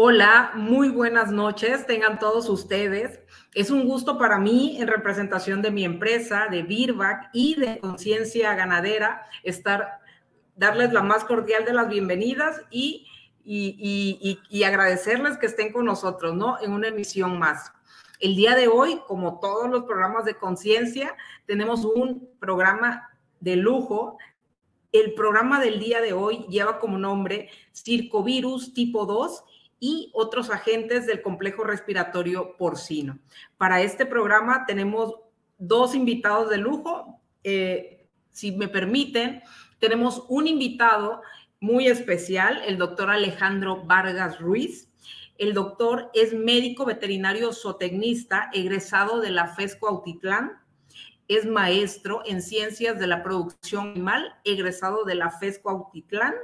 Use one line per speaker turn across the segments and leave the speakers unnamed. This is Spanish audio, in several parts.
Hola, muy buenas noches, tengan todos ustedes. Es un gusto para mí, en representación de mi empresa, de Birbac y de Conciencia Ganadera, estar, darles la más cordial de las bienvenidas y, y, y, agradecerles que estén con nosotros, ¿no? En una emisión más. El día de hoy, como todos los programas de conciencia, tenemos un programa de lujo. El programa del día de hoy lleva como nombre Circovirus tipo 2 y otros agentes del complejo respiratorio porcino. Para este programa tenemos dos invitados de lujo. Eh, si me permiten, tenemos un invitado muy especial, el doctor Alejandro Vargas Ruiz. El doctor es médico veterinario zootecnista, egresado de la FESCO Autitlán. Es maestro en ciencias de la producción animal, egresado de la FESCO Autitlán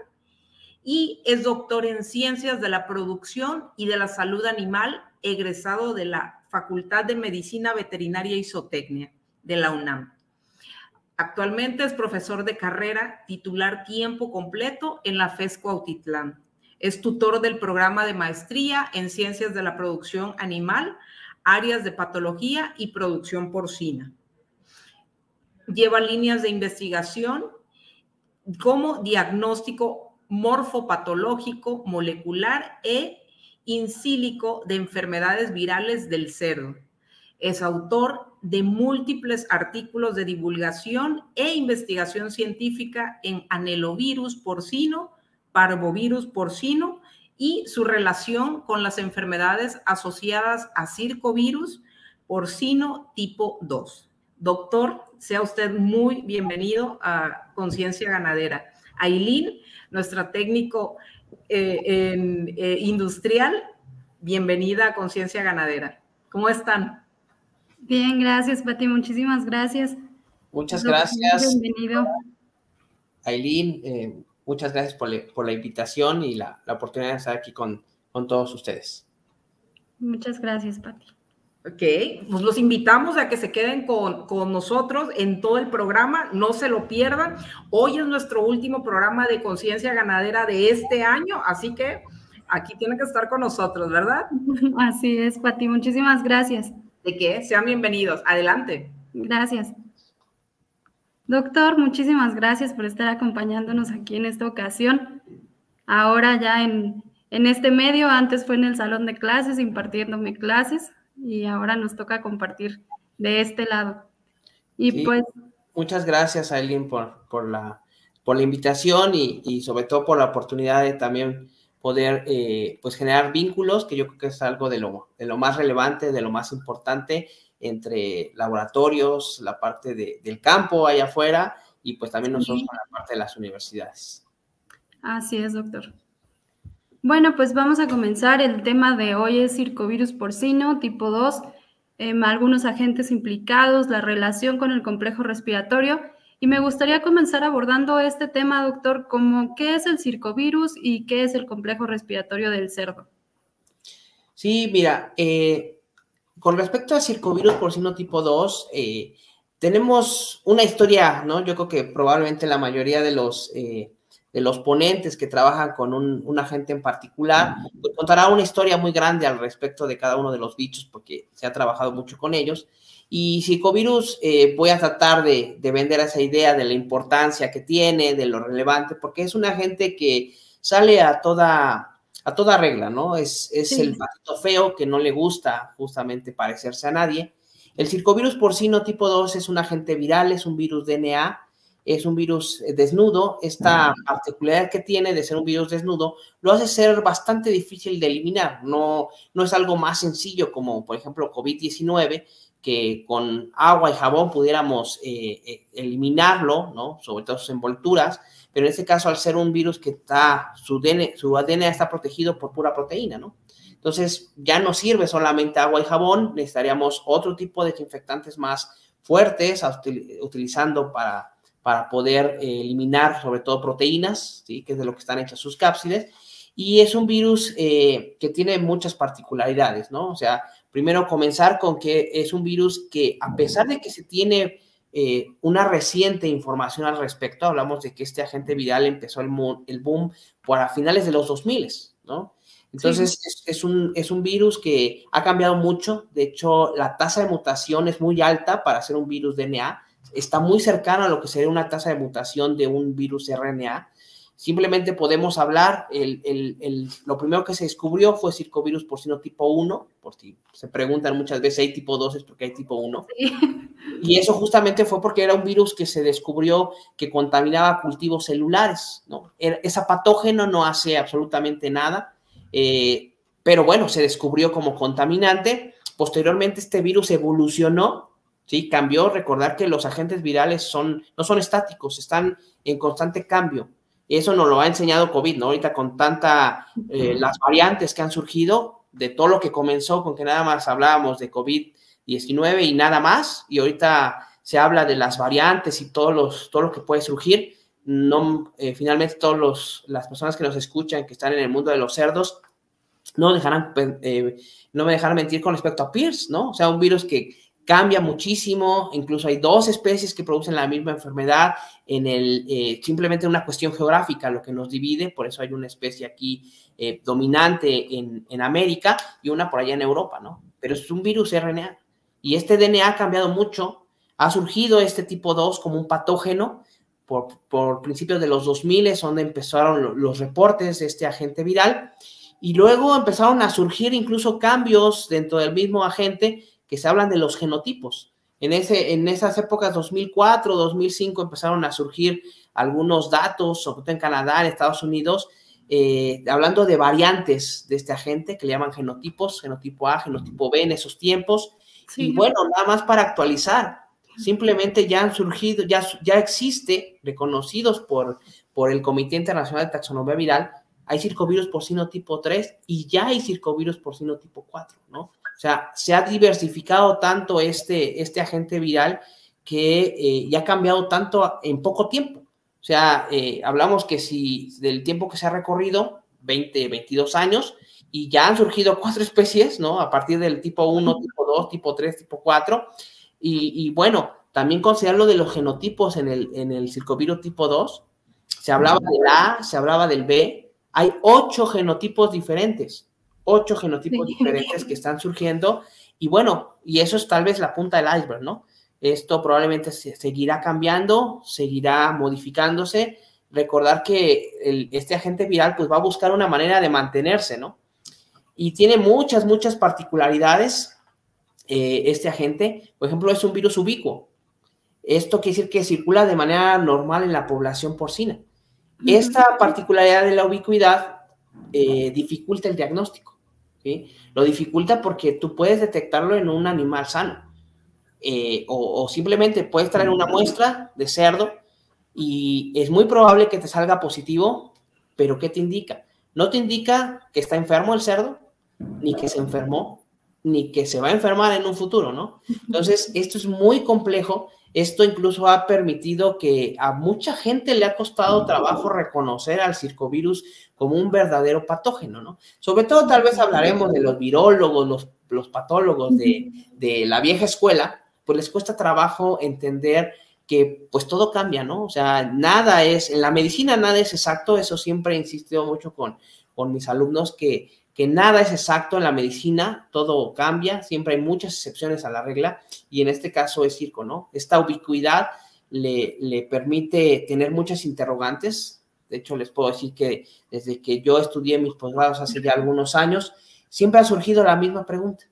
y es doctor en Ciencias de la Producción y de la Salud Animal, egresado de la Facultad de Medicina Veterinaria y Zootecnia de la UNAM. Actualmente es profesor de carrera titular tiempo completo en la FESCO Autitlán. Es tutor del programa de maestría en Ciencias de la Producción Animal, áreas de patología y producción porcina. Lleva líneas de investigación como diagnóstico morfopatológico, molecular e insílico de enfermedades virales del cerdo. Es autor de múltiples artículos de divulgación e investigación científica en anelovirus porcino, parvovirus porcino y su relación con las enfermedades asociadas a circovirus porcino tipo 2. Doctor, sea usted muy bienvenido a Conciencia Ganadera. Aileen nuestra técnico eh, eh, industrial. Bienvenida a Conciencia Ganadera. ¿Cómo están?
Bien, gracias, Pati. Muchísimas gracias.
Muchas gracias. Bienvenido. Aileen, eh, muchas gracias por, la invitación y la, oportunidad de estar aquí con, con todos ustedes.
Muchas gracias, Pati.
Ok, pues los invitamos a que se queden con, con, nosotros en todo el programa, no se lo pierdan. Hoy es nuestro último programa de conciencia ganadera de este año, así que aquí tienen que estar con nosotros, ¿verdad?
Así es, Pati, muchísimas gracias.
De qué, sean bienvenidos. Adelante.
Gracias. Doctor, muchísimas gracias por estar acompañándonos aquí en esta ocasión. Ahora ya en, en este medio, antes fue en el salón de clases, impartiéndome clases y ahora nos toca compartir de este lado.
Y pues... Muchas gracias, Aileen, por, por, la, por la invitación y, sobre todo por la oportunidad de también poder eh, pues generar vínculos, que yo creo que es algo de lo, de lo más relevante, de lo más importante entre laboratorios, la parte del campo allá afuera y pues también nosotros con la parte de las universidades.
Así es, doctor. Bueno, pues vamos a comenzar. El tema de hoy es circovirus porcino tipo 2, em, algunos agentes implicados, la relación con el complejo respiratorio. Y me gustaría comenzar abordando este tema, doctor, como qué es el circovirus y qué es el complejo respiratorio del cerdo.
Sí, mira, eh, con respecto al circovirus porcino tipo 2, eh, tenemos una historia, ¿no? Yo creo que probablemente la mayoría de los eh, de los ponentes que trabajan con un, agente en particular, pues contará una historia muy grande al respecto de cada uno de los bichos, porque se ha trabajado mucho con ellos. Y Psicovirus, eh, voy a tratar de, vender esa idea de la importancia que tiene, de lo relevante, porque es un agente que sale a toda, a toda regla, ¿no? Es, es el patito feo que no le gusta justamente parecerse a nadie. El circovirus porcino tipo 2 es un agente viral, es un virus DNA es un virus eh, desnudo, esta particularidad que tiene de ser un virus desnudo lo hace ser bastante difícil de eliminar, no, no es algo más sencillo como por ejemplo COVID-19, que con agua y jabón pudiéramos eh, eh, eliminarlo, ¿no? sobre todo sus envolturas, pero en este caso al ser un virus que está, su, DNA, su ADN está protegido por pura proteína, ¿no? Entonces ya no sirve solamente agua y jabón, necesitaríamos otro tipo de desinfectantes más fuertes, utilizando para para poder eh, eliminar sobre todo proteínas, ¿sí? que es de lo que están hechas sus cápsides, y es un virus eh, que tiene muchas particularidades, ¿no? O sea, primero comenzar con que es un virus que a pesar de que se tiene eh, una reciente información al respecto, hablamos de que este agente viral empezó el, el boom para finales de los 2000, ¿no? Entonces, es, un, es un virus que ha cambiado mucho. De hecho, la tasa de mutación es muy alta para ser un virus DNA. Está muy cercana a lo que sería una tasa de mutación de un virus RNA. Simplemente podemos hablar, el, el, el, lo primero que se descubrió fue circovirus porcino tipo 1, por si se preguntan muchas veces, ¿hay tipo 2 es porque hay tipo 1? Y eso justamente fue porque era un virus que se descubrió que contaminaba cultivos celulares, ¿no? Esa patógeno no hace absolutamente nada, eh, pero bueno, se descubrió como contaminante. Posteriormente este virus evolucionó, ¿sí? Cambió, recordar que los agentes virales son, no son estáticos, están en constante cambio. Eso nos lo ha enseñado COVID, ¿no? Ahorita con tanta, eh, las variantes que han surgido, de todo lo que comenzó con que nada más hablábamos de COVID-19 y nada más, y ahorita se habla de las variantes y todos los, todo lo que puede surgir. No, eh, finalmente, todas las personas que nos escuchan, que están en el mundo de los cerdos, no dejarán, eh, no me dejarán mentir con respecto a Pierce, ¿no? O sea, un virus que cambia muchísimo, incluso hay dos especies que producen la misma enfermedad en el, eh, simplemente una cuestión geográfica, lo que nos divide, por eso hay una especie aquí eh, dominante en, en, América y una por allá en Europa, ¿no? Pero es un virus RNA y este DNA ha cambiado mucho, ha surgido este tipo 2 como un patógeno por, por principios de los 2000, es donde empezaron los reportes de este agente viral y luego empezaron a surgir incluso cambios dentro del mismo agente que se hablan de los genotipos. En, ese, en esas épocas, 2004, 2005, empezaron a surgir algunos datos, sobre todo en Canadá, en Estados Unidos, eh, hablando de variantes de este agente que le llaman genotipos, genotipo A, genotipo B en esos tiempos. Y bueno, nada más para actualizar, simplemente ya han surgido, ya, ya existe, reconocidos por, por el Comité Internacional de Taxonomía Viral, hay circovirus porcino tipo 3 y ya hay circovirus porcino tipo 4, ¿no? O sea, se ha diversificado tanto este, este agente viral que eh, ya ha cambiado tanto en poco tiempo. O sea, eh, hablamos que si del tiempo que se ha recorrido, 20, 22 años, y ya han surgido cuatro especies, ¿no? A partir del tipo 1, tipo 2, tipo 3, tipo 4. Y, bueno, también considerar lo de los genotipos en el, en el circovirus tipo 2. Se hablaba del A, se hablaba del B. Hay ocho genotipos diferentes ocho genotipos diferentes que están surgiendo. Y bueno, y eso es tal vez la punta del iceberg, ¿no? Esto probablemente seguirá cambiando, seguirá modificándose. Recordar que este agente viral pues va a buscar una manera de mantenerse, ¿no? Y tiene muchas, muchas particularidades eh, este agente. Por ejemplo, es un virus ubicuo. Esto quiere decir que circula de manera normal en la población porcina. Esta particularidad de la ubicuidad eh, dificulta el diagnóstico. Lo dificulta porque tú puedes detectarlo en un animal sano. Eh, o, simplemente puedes traer una muestra de cerdo y es muy probable que te salga positivo, pero ¿qué te indica? No te indica que está enfermo el cerdo, ni que se enfermó, ni que se va a enfermar en un futuro, ¿no? Entonces, esto es muy complejo. Esto incluso ha permitido que a mucha gente le ha costado trabajo reconocer al circovirus como un verdadero patógeno, ¿no? Sobre todo tal vez hablaremos de los virólogos, los, los patólogos de, de la vieja escuela, pues les cuesta trabajo entender que pues todo cambia, ¿no? O sea, nada es, en la medicina nada es exacto, eso siempre he insistido mucho con, con mis alumnos, que, que nada es exacto en la medicina, todo cambia, siempre hay muchas excepciones a la regla, y en este caso es circo, ¿no? Esta ubicuidad le, le permite tener muchas interrogantes, de hecho, les puedo decir que desde que yo estudié mis posgrados hace ya algunos años, siempre ha surgido la misma pregunta.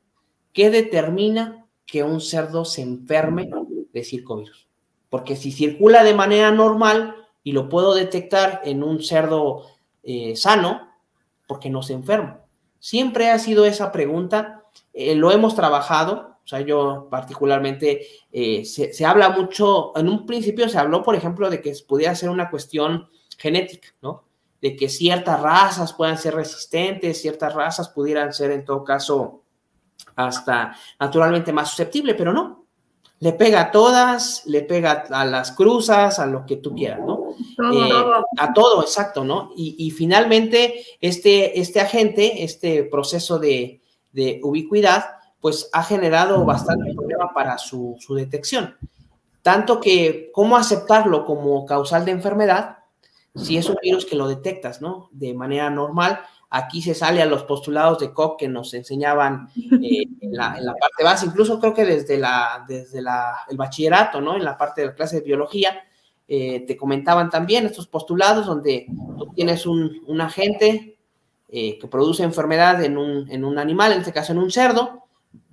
¿Qué determina que un cerdo se enferme de circovirus? Porque si circula de manera normal y lo puedo detectar en un cerdo eh, sano, porque no se enferma? Siempre ha sido esa pregunta, eh, lo hemos trabajado, o sea, yo particularmente eh, se, se, habla mucho, en un principio se habló, por ejemplo, de que pudiera ser una cuestión genética, ¿no? De que ciertas razas puedan ser resistentes, ciertas razas pudieran ser en todo caso hasta naturalmente más susceptibles, pero no. Le pega a todas, le pega a las cruzas, a lo que tú quieras, ¿no? Eh, a todo, exacto, ¿no? Y, finalmente este, este agente, este proceso de, de, ubicuidad, pues ha generado bastante problema para su, su detección. Tanto que cómo aceptarlo como causal de enfermedad, si es un virus que lo detectas, ¿no? De manera normal, aquí se sale a los postulados de Koch que nos enseñaban eh, en, la, parte base, incluso creo que desde, la, desde el bachillerato, ¿no? En la parte de la clase de biología, eh, te comentaban también estos postulados donde tú tienes un, agente eh, que produce enfermedad en un, en un animal, en este caso en un cerdo,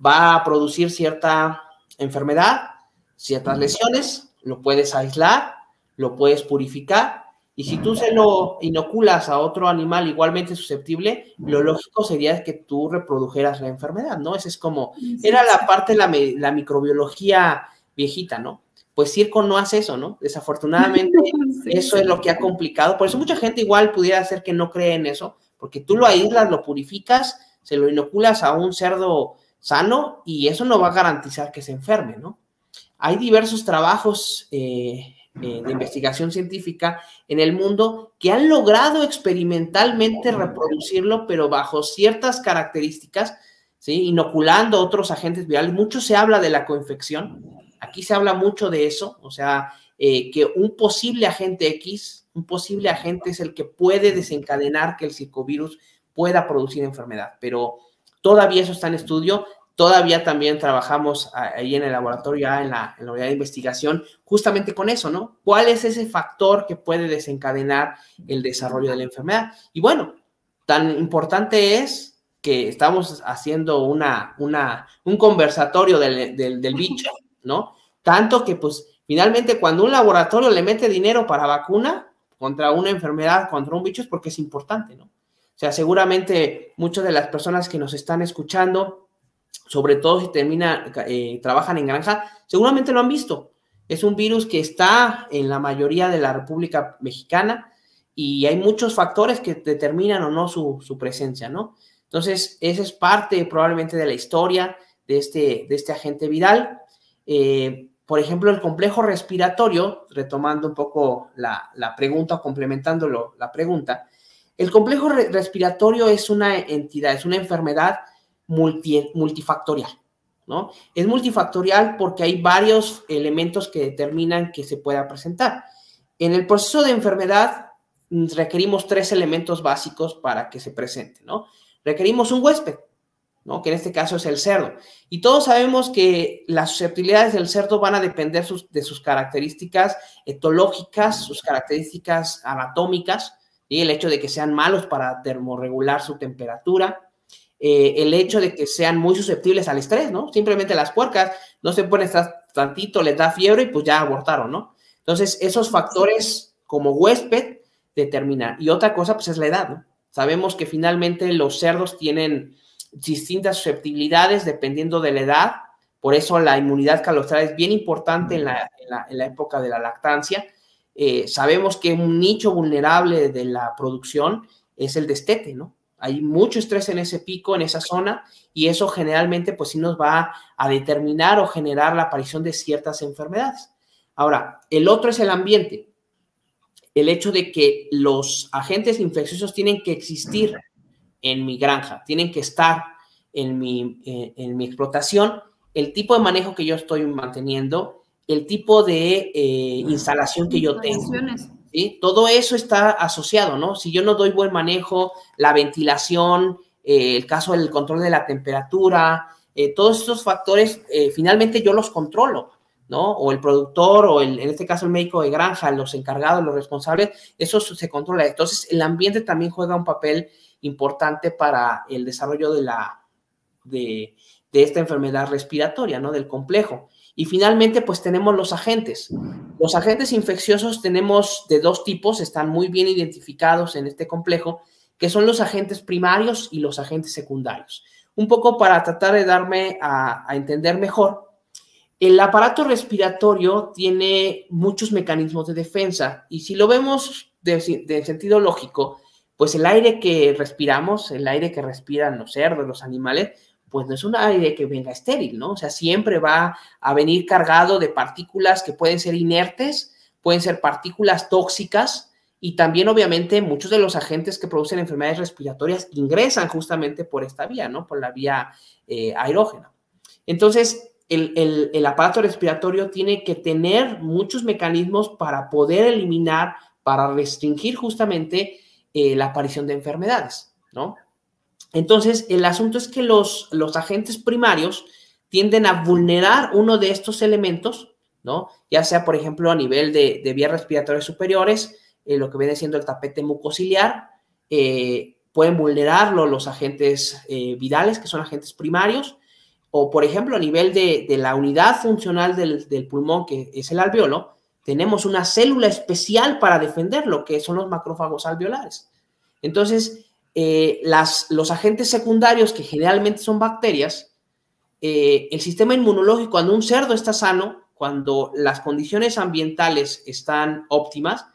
va a producir cierta enfermedad, ciertas lesiones, lo puedes aislar, lo puedes purificar y si tú se lo inoculas a otro animal igualmente susceptible, lo lógico sería que tú reprodujeras la enfermedad, ¿no? Esa es como, era la parte de la, microbiología viejita, ¿no? Pues Circo no hace eso, ¿no? Desafortunadamente, eso es lo que ha complicado. Por eso mucha gente igual pudiera hacer que no cree en eso, porque tú lo aíslas, lo purificas, se lo inoculas a un cerdo sano y eso no va a garantizar que se enferme, ¿no? Hay diversos trabajos eh, eh, de investigación científica en el mundo que han logrado experimentalmente reproducirlo, pero bajo ciertas características, inoculando otros agentes virales. Mucho se habla de la coinfección, aquí se habla mucho de eso, o sea, eh, que un posible agente X, un posible agente es el que puede desencadenar que el circovirus pueda producir enfermedad, pero todavía eso está en estudio. Todavía también trabajamos ahí en el laboratorio, en la, en la unidad de investigación, justamente con eso, ¿no? ¿Cuál es ese factor que puede desencadenar el desarrollo de la enfermedad? Y bueno, tan importante es que estamos haciendo una, una, un conversatorio del, del, bicho, ¿no? Tanto que, pues, finalmente cuando un laboratorio le mete dinero para vacuna contra una enfermedad, contra un bicho, es porque es importante, ¿no? O sea, seguramente muchas de las personas que nos están escuchando sobre todo si termina, eh, trabajan en granja, seguramente lo han visto. Es un virus que está en la mayoría de la República Mexicana y hay muchos factores que determinan o no su, presencia, ¿no? Entonces, esa es parte probablemente de la historia de este, de este agente viral. Eh, por ejemplo, el complejo respiratorio, retomando un poco la, la pregunta complementándolo la pregunta, el complejo respiratorio es una entidad, es una enfermedad multifactorial, ¿no? Es multifactorial porque hay varios elementos que determinan que se pueda presentar. En el proceso de enfermedad mm, requerimos tres elementos básicos para que se presente, ¿no? Requerimos un huésped, ¿no? Que en este caso es el cerdo. Y todos sabemos que las susceptibilidades del cerdo van a depender de sus características etológicas, sus características anatómicas, y el hecho de que sean malos para termorregular su temperatura, eh, el hecho de que sean muy susceptibles al estrés, ¿no? Simplemente las puercas no se estar tantito, les da fiebre y pues ya abortaron, ¿no? Entonces, esos factores como huésped determinan. Y otra cosa, pues es la edad, ¿no? Sabemos que finalmente los cerdos tienen distintas susceptibilidades dependiendo de la edad, por eso la inmunidad calostral es bien importante en la, época de la lactancia. Eh, sabemos que un nicho vulnerable de la producción es el destete, ¿no? Hay mucho estrés en ese pico, en esa zona, y eso generalmente pues sí nos va a determinar o generar la aparición de ciertas enfermedades. Ahora, el otro es el ambiente. El hecho de que los agentes infecciosos tienen que existir en mi granja, tienen que estar en mi, eh, en mi explotación, el tipo de manejo que yo estoy manteniendo, el tipo de eh, instalación que yo tengo. Todo eso está asociado, ¿no? Si yo no doy buen manejo, la ventilación, eh, el caso del control de la temperatura, eh, todos estos factores, eh, finalmente yo los controlo, ¿no? O el productor, o el, en este caso el médico de granja, los encargados, los responsables, eso se controla. Entonces, el ambiente también juega un papel importante para el desarrollo de la, de esta enfermedad respiratoria, ¿no? Del complejo. Y finalmente, pues tenemos los agentes. Los agentes infecciosos tenemos de dos tipos, están muy bien identificados en este complejo, que son los agentes primarios y los agentes secundarios. Un poco para tratar de darme a, entender mejor, el aparato respiratorio tiene muchos mecanismos de defensa y si lo vemos de, sentido lógico, pues el aire que respiramos, el aire que respiran los cerdos, los animales, pues no es un aire que venga estéril, ¿no? O sea, siempre va a venir cargado de partículas que pueden ser inertes, pueden ser partículas tóxicas y también obviamente muchos de los agentes que producen enfermedades respiratorias ingresan justamente por esta vía, ¿no? Por la vía eh, aerógena. Entonces, el, aparato respiratorio tiene que tener muchos mecanismos para poder eliminar, para restringir justamente eh, la aparición de enfermedades. ¿no? Entonces, el asunto es que los, los agentes primarios tienden a vulnerar uno de estos elementos, ¿no? Ya sea, por ejemplo, a nivel de, vías respiratorias superiores, eh, lo que viene siendo el tapete mucociliar, eh, pueden vulnerarlo los agentes eh, virales, que son agentes primarios, o, por ejemplo, a nivel de, la unidad funcional del, del, pulmón, que es el alveolo, tenemos una célula especial para defenderlo, que son los macrófagos alveolares. Entonces, las, los agentes secundarios, que generalmente son bacterias, eh, el sistema inmunológico, cuando un cerdo está sano, cuando las condiciones ambientales están óptimas,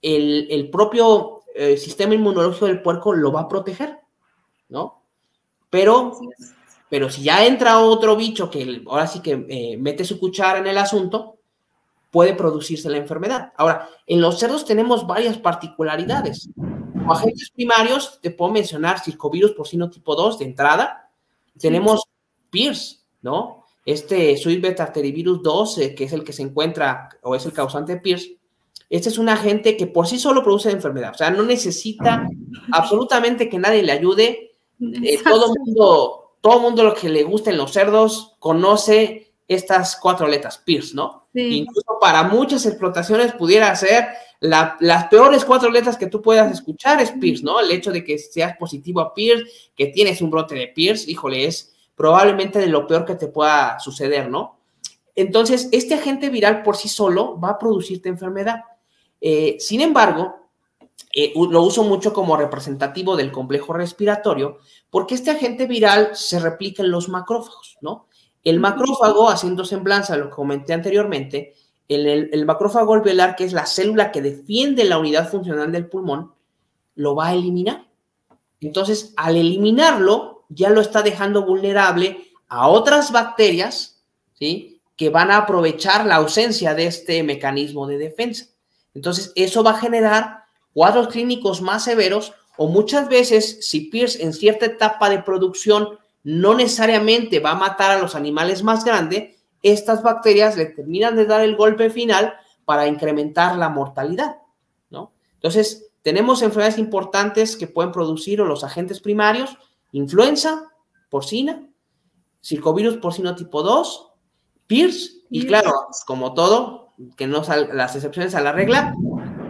el, propio eh, sistema inmunológico del puerco lo va a proteger, ¿no? Pero, pero si ya entra otro bicho que ahora sí que eh, mete su cuchara en el asunto, puede producirse la enfermedad. Ahora, en los cerdos tenemos varias particularidades. Como agentes primarios, te puedo mencionar circovirus porcino tipo 2 de entrada. Tenemos Pierce, ¿no? Este Sweet Beta 2, que es el que se encuentra o es el causante de Pierce, este es un agente que por sí solo produce enfermedad, o sea, no necesita absolutamente que nadie le ayude. Eh, todo mundo, todo mundo lo que le gusta en los cerdos conoce estas cuatro letras, Pierce, ¿no? Incluso para muchas explotaciones pudiera ser las peores cuatro letras que tú puedas escuchar es Pierce, ¿no? El hecho de que seas positivo a Pierce, que tienes un brote de Pierce, híjole, es probablemente de lo peor que te pueda suceder, ¿no? Entonces, este agente viral por sí solo va a producirte enfermedad. Eh, sin embargo, eh, lo uso mucho como representativo del complejo respiratorio, porque este agente viral se replica en los macrófagos, ¿no? El macrófago, haciendo semblanza a lo que comenté anteriormente, el, el macrófago alveolar, que es la célula que defiende la unidad funcional del pulmón, lo va a eliminar. Entonces, al eliminarlo, ya lo está dejando vulnerable a otras bacterias, ¿sí? Que van a aprovechar la ausencia de este mecanismo de defensa. Entonces, eso va a generar cuadros clínicos más severos o muchas veces, si Pierce en cierta etapa de producción no necesariamente va a matar a los animales más grandes, estas bacterias le terminan de dar el golpe final para incrementar la mortalidad, ¿no? Entonces, tenemos enfermedades importantes que pueden producir o los agentes primarios, influenza porcina, circovirus porcino tipo 2, PIRS, y claro, como todo, que no sal, las excepciones a la regla,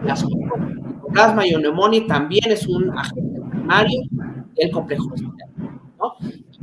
la plasma y neumonía también es un agente primario del complejo ¿no?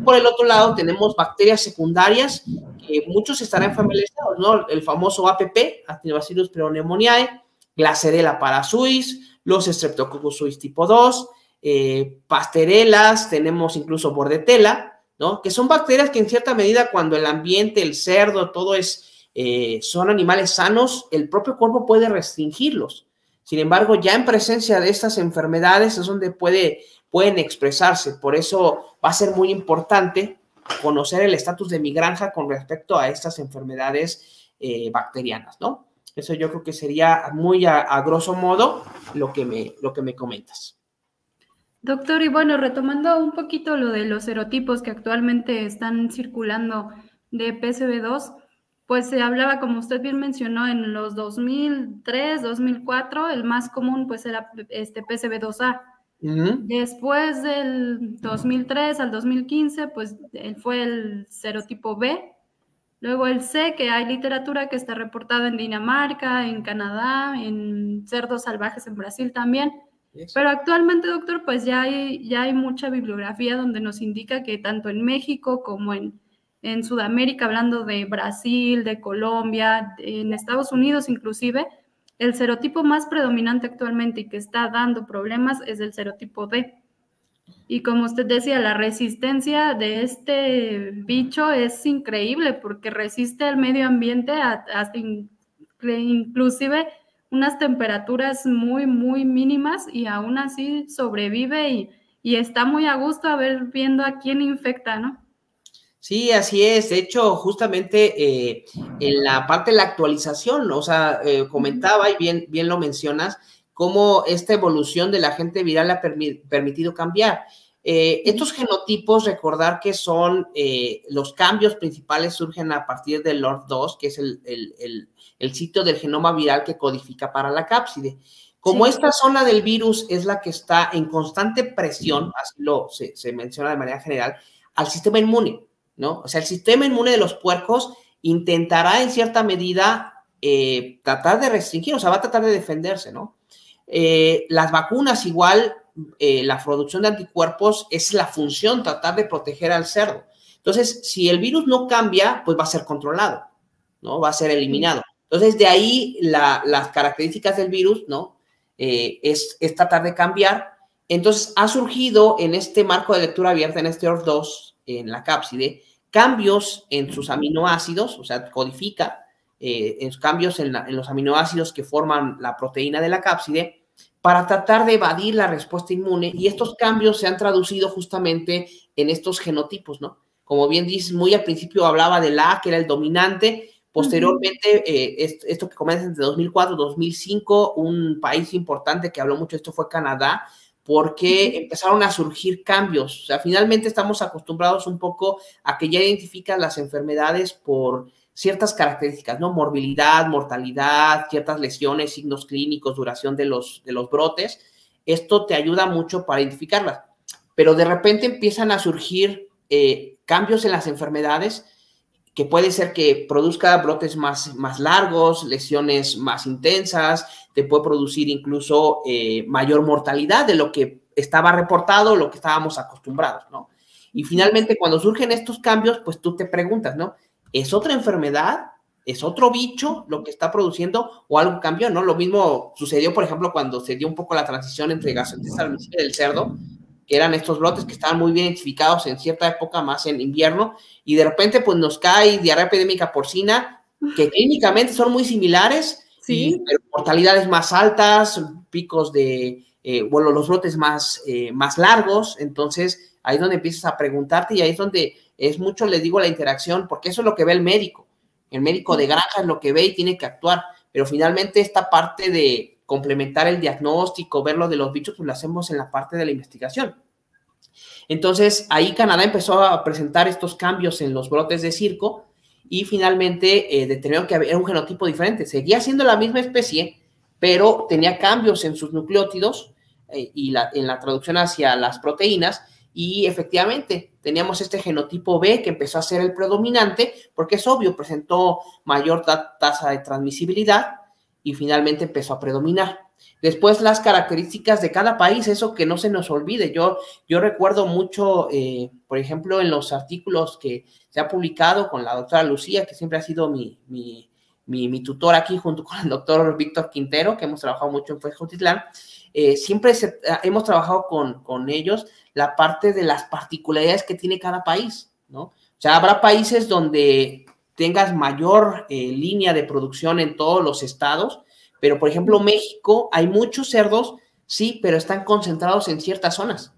por el otro lado tenemos bacterias secundarias que muchos estarán familiarizados, ¿no? El famoso APP, Actinobacillus pneumoniae, Glacerella parasuis, los Streptococcus suis tipo 2, eh, pasterelas, tenemos incluso bordetela, ¿no? Que son bacterias que en cierta medida cuando el ambiente, el cerdo, todo es, eh, son animales sanos, el propio cuerpo puede restringirlos. Sin embargo, ya en presencia de estas enfermedades es donde puede, pueden expresarse. Por eso va a ser muy importante conocer el estatus de mi granja con respecto a estas enfermedades eh, bacterianas, ¿no? Eso yo creo que sería muy a, grosso modo lo que me, lo que me comentas.
Doctor, y bueno, retomando un poquito lo de los serotipos que actualmente están circulando de PCB2, pues se hablaba, como usted bien mencionó, en los 2003, 2004, el más común pues era este PCB2A. Después del 2003 al 2015, pues fue el serotipo B. Luego el C, que hay literatura que está reportada en Dinamarca, en Canadá, en cerdos salvajes en Brasil también. Pero actualmente, doctor, pues ya hay, ya hay mucha bibliografía donde nos indica que tanto en México como en, en Sudamérica, hablando de Brasil, de Colombia, en Estados Unidos inclusive, el serotipo más predominante actualmente y que está dando problemas es el serotipo D. Y como usted decía, la resistencia de este bicho es increíble porque resiste al medio ambiente hasta inclusive unas temperaturas muy, muy mínimas y aún así sobrevive y, está muy a gusto a ver viendo a quién infecta, ¿no?
Sí, así es. De hecho, justamente eh, en la parte de la actualización, o sea, eh, comentaba y bien, bien lo mencionas, cómo esta evolución del agente viral ha permitido cambiar. Eh, estos genotipos, recordar que son los cambios principales surgen a partir del LORD2, que es el, el, el sitio del genoma viral que codifica para la cápside. Como esta zona del virus es la que está en constante presión, así lo se, menciona de manera general, al sistema inmune, ¿no? O sea, el sistema inmune de los puercos intentará en cierta medida eh, tratar de restringir, o sea, va a tratar de defenderse, ¿no? Eh, las vacunas igual, eh, la producción de anticuerpos es la función, tratar de proteger al cerdo. Entonces, si el virus no cambia, pues va a ser controlado, ¿no? Va a ser eliminado. Entonces, de ahí las características del virus, ¿no? Eh, es, tratar de cambiar. Entonces, ha surgido en este marco de lectura abierta, en este OR2, en la cápside, cambios en sus aminoácidos, o sea, codifica eh, cambios en, en, los aminoácidos que forman la proteína de la cápside para tratar de evadir la respuesta inmune. Y estos cambios se han traducido justamente en estos genotipos, ¿no? Como bien dices, muy al principio hablaba del A, que era el dominante, Posteriormente, eh, esto, que comienza entre 2004 y 2005, un país importante que habló mucho de esto fue Canadá, porque empezaron a surgir cambios. O sea, finalmente estamos acostumbrados un poco a que ya identifican las enfermedades por ciertas características, ¿no? Morbilidad, mortalidad, ciertas lesiones, signos clínicos, duración de los, de los brotes. Esto te ayuda mucho para identificarlas. Pero de repente empiezan a surgir eh, cambios en las enfermedades que puede ser que produzca brotes más, más largos, lesiones más intensas, te puede producir incluso eh, mayor mortalidad de lo que estaba reportado, lo que estábamos acostumbrados, ¿no? Y finalmente, cuando surgen estos cambios, pues tú te preguntas, ¿no? ¿Es otra enfermedad? ¿Es otro bicho lo que está produciendo o algo cambió, no? Lo mismo sucedió, por ejemplo, cuando se dio un poco la transición entre gastrointestinal del cerdo, que eran estos brotes que estaban muy bien identificados en cierta época, más en invierno, y de repente pues nos cae diarrea epidémica porcina, que clínicamente son muy similares, sí. pero mortalidades más altas, picos de, eh, bueno, los brotes más, eh, más largos, entonces ahí es donde empiezas a preguntarte y ahí es donde es mucho, les digo, la interacción, porque eso es lo que ve el médico. El médico de granja es lo que ve y tiene que actuar, pero finalmente esta parte de complementar el diagnóstico, ver lo de los bichos, pues lo hacemos en la parte de la investigación. Entonces, ahí Canadá empezó a presentar estos cambios en los brotes de circo y finalmente eh, determinó que había un genotipo diferente. Seguía siendo la misma especie, pero tenía cambios en sus nucleótidos eh, y en la traducción hacia las proteínas. Y efectivamente, teníamos este genotipo B que empezó a ser el predominante, porque es obvio, presentó mayor tasa de transmisibilidad y finalmente empezó a predominar. Después las características de cada país, eso que no se nos olvide. Yo, yo recuerdo mucho, eh, por ejemplo, en los artículos que se ha publicado con la doctora Lucía, que siempre ha sido mi, mi, mi, tutor aquí junto con el doctor Víctor Quintero, que hemos trabajado mucho en Fuejotitlán, eh, siempre hemos trabajado con, con ellos la parte de las particularidades que tiene cada país, ¿no? O sea, habrá países donde tengas mayor eh, línea de producción en todos los estados, pero por ejemplo México hay muchos cerdos, sí, pero están concentrados en ciertas zonas.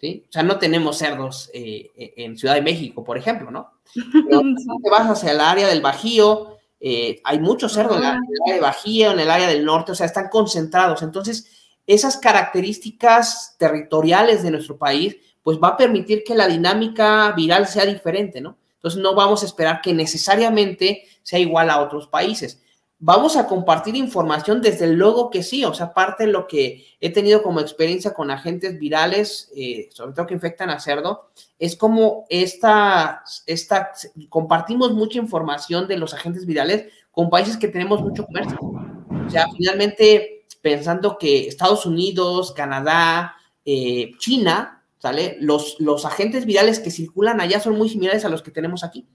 ¿Sí? O sea, no tenemos cerdos eh, e, en Ciudad de México, por ejemplo, ¿no? Pero te vas hacia el área del Bajío, eh, hay muchos cerdos en el área de Bajío, en el área del norte, o sea, están concentrados. Entonces, esas características territoriales de nuestro país, pues va a permitir que la dinámica viral sea diferente, ¿no? Entonces no vamos a esperar que necesariamente sea igual a otros países. Vamos a compartir información desde luego que sí, o sea, parte de lo que he tenido como experiencia con agentes virales, eh, sobre todo que infectan a cerdo, es como esta, esta, compartimos mucha información de los agentes virales con países que tenemos mucho comercio. O sea, finalmente, pensando que Estados Unidos, Canadá, eh, China, ¿sale? Los, los agentes virales que circulan allá son muy similares a los que tenemos aquí.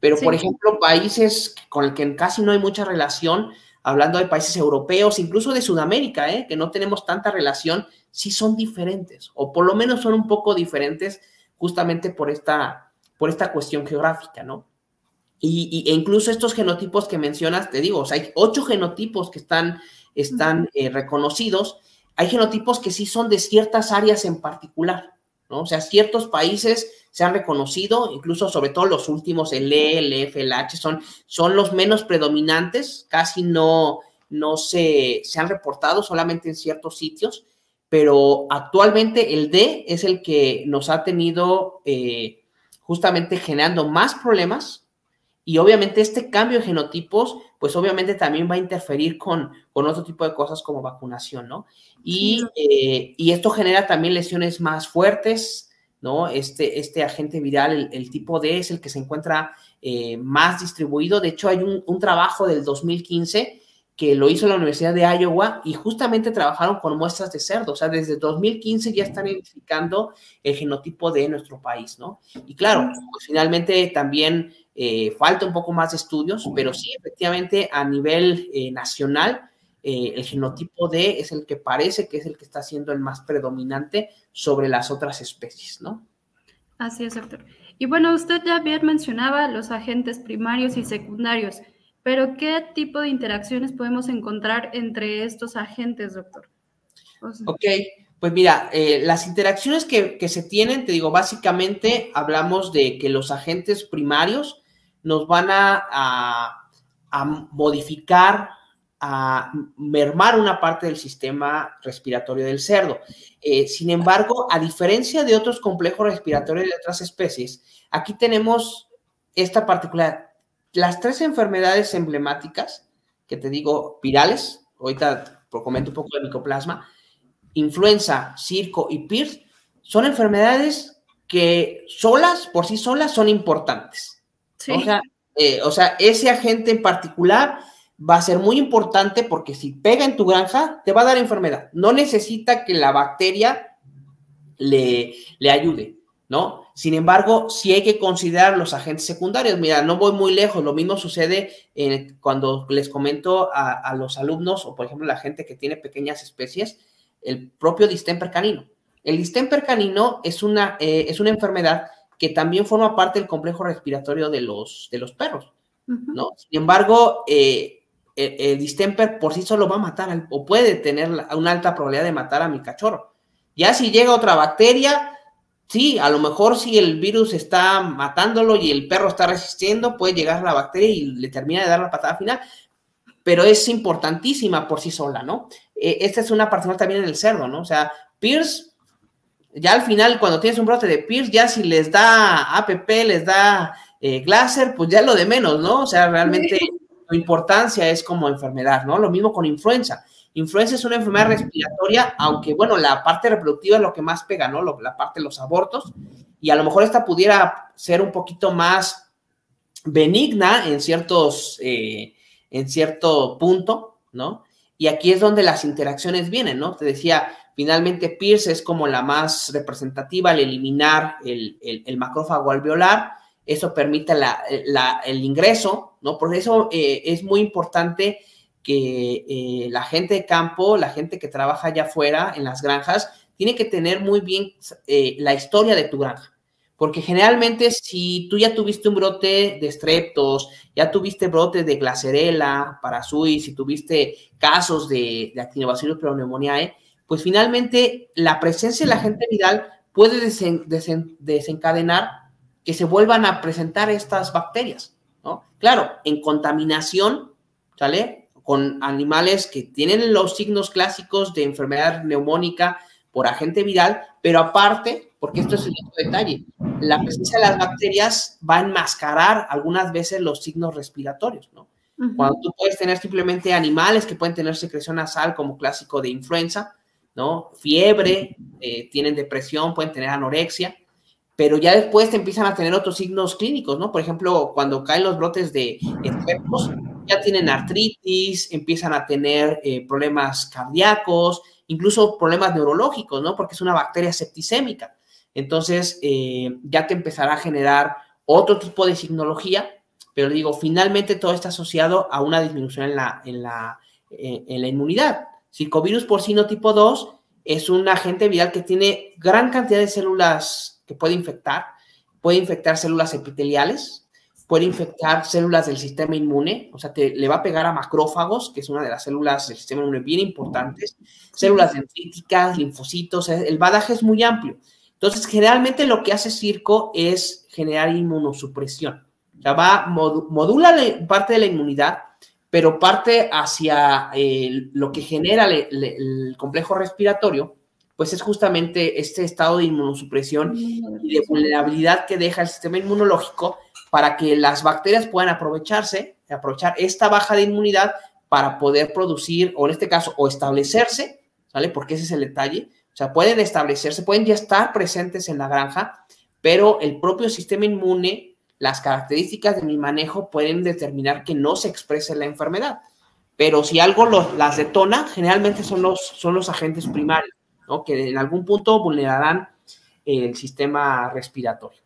Pero, por ejemplo, países con el que casi no hay mucha relación, hablando de países europeos, incluso de Sudamérica, ¿eh? que no tenemos tanta relación, sí son diferentes, o por lo menos son un poco diferentes justamente por esta, por esta cuestión geográfica, ¿no? Y, e incluso estos genotipos que mencionas, te digo, o sea, hay ocho genotipos que están, están eh, reconocidos, hay genotipos que sí son de ciertas áreas en particular, ¿no? O sea, ciertos países se han reconocido, incluso sobre todo los últimos, el E, el F, el H, son, son los menos predominantes, casi no, no se, se han reportado solamente en ciertos sitios, pero actualmente el D es el que nos ha tenido eh, justamente generando más problemas Y obviamente este cambio de genotipos, pues obviamente también va a interferir con, con otro tipo de cosas como vacunación, ¿no? Y, eh, y esto genera también lesiones más fuertes, ¿no? Este, este agente viral, el, tipo D, es el que se encuentra eh, más distribuido. De hecho, hay un, un, trabajo del 2015 que lo hizo la Universidad de Iowa y justamente trabajaron con muestras de cerdo. O sea, desde 2015 ya están identificando el genotipo de nuestro país, ¿no? Y claro, pues finalmente también eh, falta un poco más de estudios, pero sí, efectivamente, a nivel eh, nacional, eh, el genotipo D es el que parece que es el que está siendo el más predominante sobre las otras especies, ¿no?
Así es, doctor. Y bueno, usted ya bien mencionaba los agentes primarios y secundarios. Pero, ¿qué tipo de interacciones podemos encontrar entre estos agentes, doctor?
ok, pues mira, eh, las interacciones que, se tienen, te digo, básicamente hablamos de que los agentes primarios nos van a, modificar, a mermar una parte del sistema respiratorio del cerdo. Eh, sin embargo, a diferencia de otros complejos respiratorios de otras especies, aquí tenemos esta particularidad las tres enfermedades emblemáticas, que te digo, virales, ahorita comento un poco de micoplasma, influenza, circo y PIRS, son enfermedades que solas, por sí solas, son importantes. O, sea, eh, o sea, ese agente en particular va a ser muy importante porque si pega en tu granja, te va a dar enfermedad. No necesita que la bacteria le, le ayude, ¿no? Sin embargo, sí hay que considerar los agentes secundarios. Mira, no voy muy lejos. Lo mismo sucede cuando les comento a, los alumnos o, por ejemplo, la gente que tiene pequeñas especies, el propio distemper canino. El distemper canino es una, eh, es una enfermedad que también forma parte del complejo respiratorio de los, de los perros, ¿no? Sin embargo, eh, el, distemper por sí solo va a matar o puede tener una alta probabilidad de matar a mi cachorro. Ya si llega otra bacteria, Sí, a lo mejor si el virus está matándolo y el perro está resistiendo, puede llegar la bacteria y le termina de dar la patada final, pero es importantísima por sí sola, ¿no? E, esta es una parte también en el cerdo, ¿no? O sea, Pierce, ya al final, cuando tienes un brote de Pierce, ya si les da APP, les da eh, Glaser, pues ya es lo de menos, ¿no? O sea, realmente su importancia es como enfermedad, ¿no? Lo mismo con influenza. Influenza es una enfermedad respiratoria, aunque bueno, la parte reproductiva es lo que más pega, ¿no? la parte de los abortos. Y a lo mejor esta pudiera ser un poquito más benigna en ciertos, eh, en cierto punto, ¿no? Y aquí es donde las interacciones vienen, ¿no? Te decía, finalmente Pierce es como la más representativa al eliminar el, macrófago alveolar. Eso permite el ingreso, ¿no? Por eso eh, es muy importante que eh, la gente de campo, la gente que trabaja allá afuera en las granjas, tiene que tener muy bien eh, la historia de tu granja. Porque generalmente si tú ya tuviste un brote de streptos, ya tuviste brotes de glacerela, parasui, si tuviste casos de, de actinobacillus pneumoniae, pues finalmente la presencia de la gente viral puede desencadenar que se vuelvan a presentar estas bacterias, ¿no? Claro, en contaminación, ¿sale? con animales que tienen los signos clásicos de enfermedad neumónica por agente viral, pero aparte, porque esto es el otro detalle, la presencia de las bacterias va a enmascarar algunas veces los signos respiratorios, ¿no? Cuando tú puedes tener simplemente animales que pueden tener secreción nasal como clásico de influenza, ¿no? Fiebre, eh, tienen depresión, pueden tener anorexia, pero ya después te empiezan a tener otros signos clínicos, ¿no? Por ejemplo, cuando caen los brotes de enfermos, ya tienen artritis, empiezan a tener eh, problemas cardíacos, incluso problemas neurológicos, ¿no? Porque es una bacteria septicémica. Entonces, eh, ya te empezará a generar otro tipo de signología, pero digo, finalmente todo está asociado a una disminución en la, en la, en la inmunidad. Circovirus porcino tipo 2 es un agente viral que tiene gran cantidad de células que puede infectar. Puede infectar células epiteliales, puede infectar células del sistema inmune, o sea, te, le va a pegar a macrófagos, que es una de las células del sistema inmune bien importantes, células dendríticas, linfocitos, el badaje es muy amplio. Entonces, generalmente lo que hace Circo es generar inmunosupresión. O sea, va, modula parte de la inmunidad, pero parte hacia lo que genera el complejo respiratorio, pues es justamente este estado de inmunosupresión y de vulnerabilidad que deja el sistema inmunológico para que las bacterias puedan aprovecharse, aprovechar esta baja de inmunidad para poder producir, o en este caso, o establecerse, ¿vale? Porque ese es el detalle. O sea, pueden establecerse, pueden ya estar presentes en la granja, pero el propio sistema inmune, las características de mi manejo pueden determinar que no se exprese la enfermedad. Pero si algo las detona, generalmente son los, son los agentes primarios, ¿no? Que en algún punto vulnerarán el sistema respiratorio.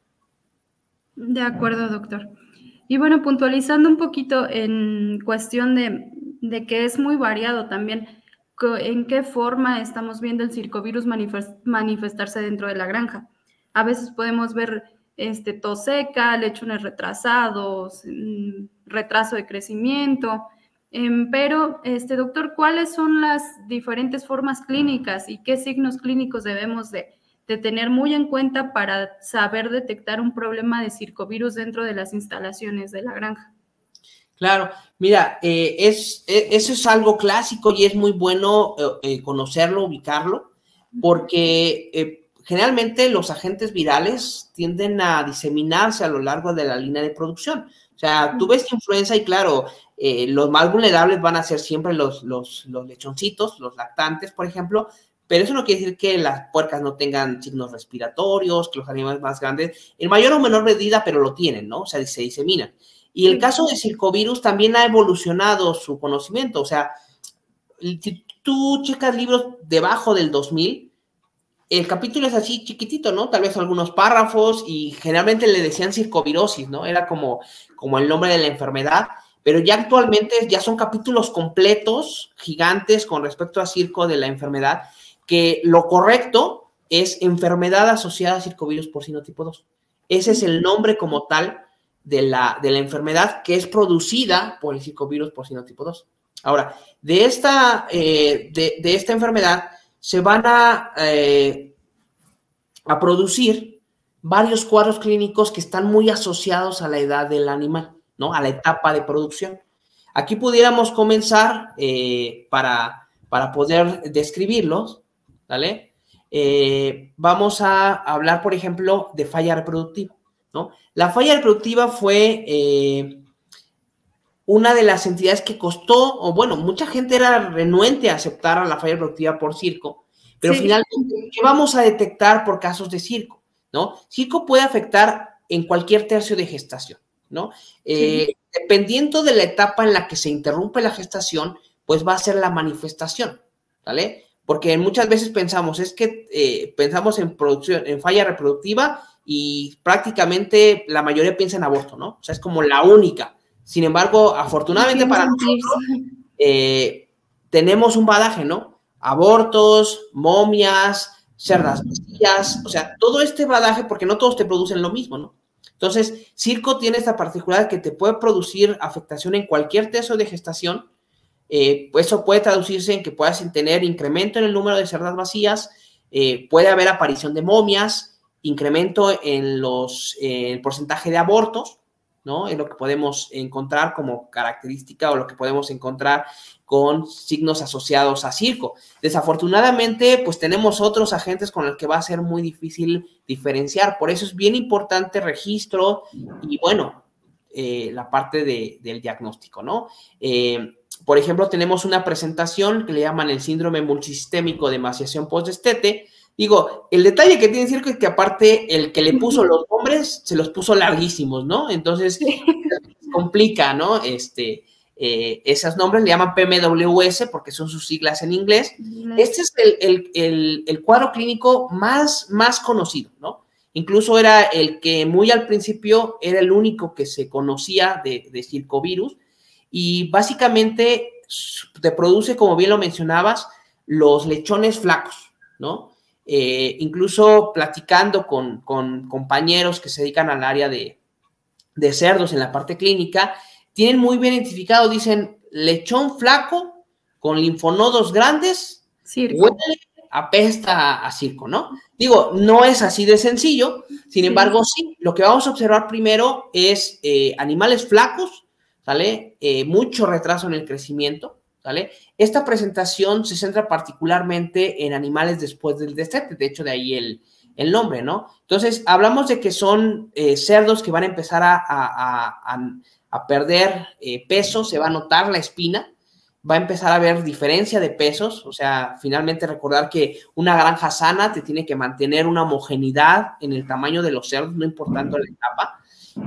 De acuerdo, doctor. Y bueno, puntualizando un poquito en cuestión de, de que es muy variado también, ¿en qué forma estamos viendo el circovirus manifestarse dentro de la granja? A veces podemos ver este, tos seca, lechones retrasados, mm, retraso de crecimiento, em, pero, este, doctor, ¿cuáles son las diferentes formas clínicas y qué signos clínicos debemos de, tener muy en cuenta para saber detectar un problema de circovirus dentro de las instalaciones de la granja.
Claro, mira, eh, es, e, eso es algo clásico y es muy bueno eh, eh, conocerlo, ubicarlo, porque generalmente los agentes virales tienden a diseminarse a lo largo de la línea de producción. O sea, tú ves influenza y claro, los más vulnerables van a ser siempre los, los, los lechoncitos, los lactantes, por ejemplo, pero eso no quiere decir que las puercas no tengan signos respiratorios, que los animales más grandes, en mayor o menor medida, pero lo tienen, ¿no? O sea, se diseminan. Y el caso de circovirus también ha evolucionado su conocimiento. O sea, si tú checas libros debajo del 2000, el capítulo es así chiquitito, ¿no? Tal vez algunos párrafos y generalmente le decían circovirosis, ¿no? Era como, como el nombre de la enfermedad, pero ya actualmente ya son capítulos completos, gigantes con respecto a circo de la enfermedad que lo correcto es enfermedad asociada a circovirus porcino tipo 2. Ese es el nombre como tal de la, de la enfermedad que es producida por el circovirus porcino tipo 2. Ahora, de esta, eh, de, esta enfermedad se van a, eh, a producir varios cuadros clínicos que están muy asociados a la edad del animal, ¿no? A la etapa de producción. Aquí pudiéramos comenzar eh, para, para poder describirlos ¿vale? Eh, vamos a hablar, por ejemplo, de falla reproductiva, ¿no? La falla reproductiva fue una de las entidades que costó, o bueno, mucha gente era renuente a aceptar la falla reproductiva por circo, pero finalmente, ¿qué vamos a detectar por casos de circo? ¿No? Circo puede afectar en cualquier tercio de gestación, ¿no? Eh, dependiendo de la etapa en la que se interrumpe la gestación, pues va a ser la manifestación, ¿vale? porque muchas veces pensamos, es que eh, pensamos en producción, en falla reproductiva y prácticamente la mayoría piensa en aborto, ¿no? O sea, es como la única. Sin embargo, afortunadamente para nosotros, eh, tenemos un badaje, ¿no? Abortos, momias, cerdas vacías, o sea, todo este badaje, porque no todos te producen lo mismo, ¿no? Entonces, circo tiene esta particularidad que te puede producir afectación en cualquier teso de gestación, eh, pues eso puede traducirse en que puedas tener incremento en el número de cerdas vacías, eh, puede haber aparición de momias, incremento en los, eh, el porcentaje de abortos, ¿no? Es lo que podemos encontrar como característica o lo que podemos encontrar con signos asociados a circo. Desafortunadamente, pues tenemos otros agentes con los que va a ser muy difícil diferenciar. Por eso es bien importante registro y, bueno, la parte del diagnóstico, ¿no? por ejemplo, tenemos una presentación que le llaman el síndrome multisistémico de emaciación post-destete. Digo, el detalle que tiene Circo es que aparte el que le puso los nombres se los puso larguísimos, ¿no? Entonces, complica, ¿no? Este, eh, esos nombres le llaman PMWS porque son sus siglas en inglés. Este es el, cuadro clínico más, más conocido, ¿no? Incluso era el que muy al principio era el único que se conocía de, de circovirus y básicamente te produce, como bien lo mencionabas, los lechones flacos, ¿no? Eh, incluso platicando con, compañeros que se dedican al área de, cerdos en la parte clínica, tienen muy bien identificado, dicen, lechón flaco con linfonodos grandes, huele, apesta a, circo, ¿no? Digo, no es así de sencillo, sin embargo, sí, lo que vamos a observar primero es eh, animales flacos ¿sale? Eh, mucho retraso en el crecimiento, Esta presentación se centra particularmente en animales después del destete, de hecho de ahí el, el nombre, ¿no? Entonces, hablamos de que son eh, cerdos que van a empezar a, perder eh, peso, se va a notar la espina, va a empezar a haber diferencia de pesos, o sea, finalmente recordar que una granja sana te tiene que mantener una homogeneidad en el tamaño de los cerdos, no importando la etapa.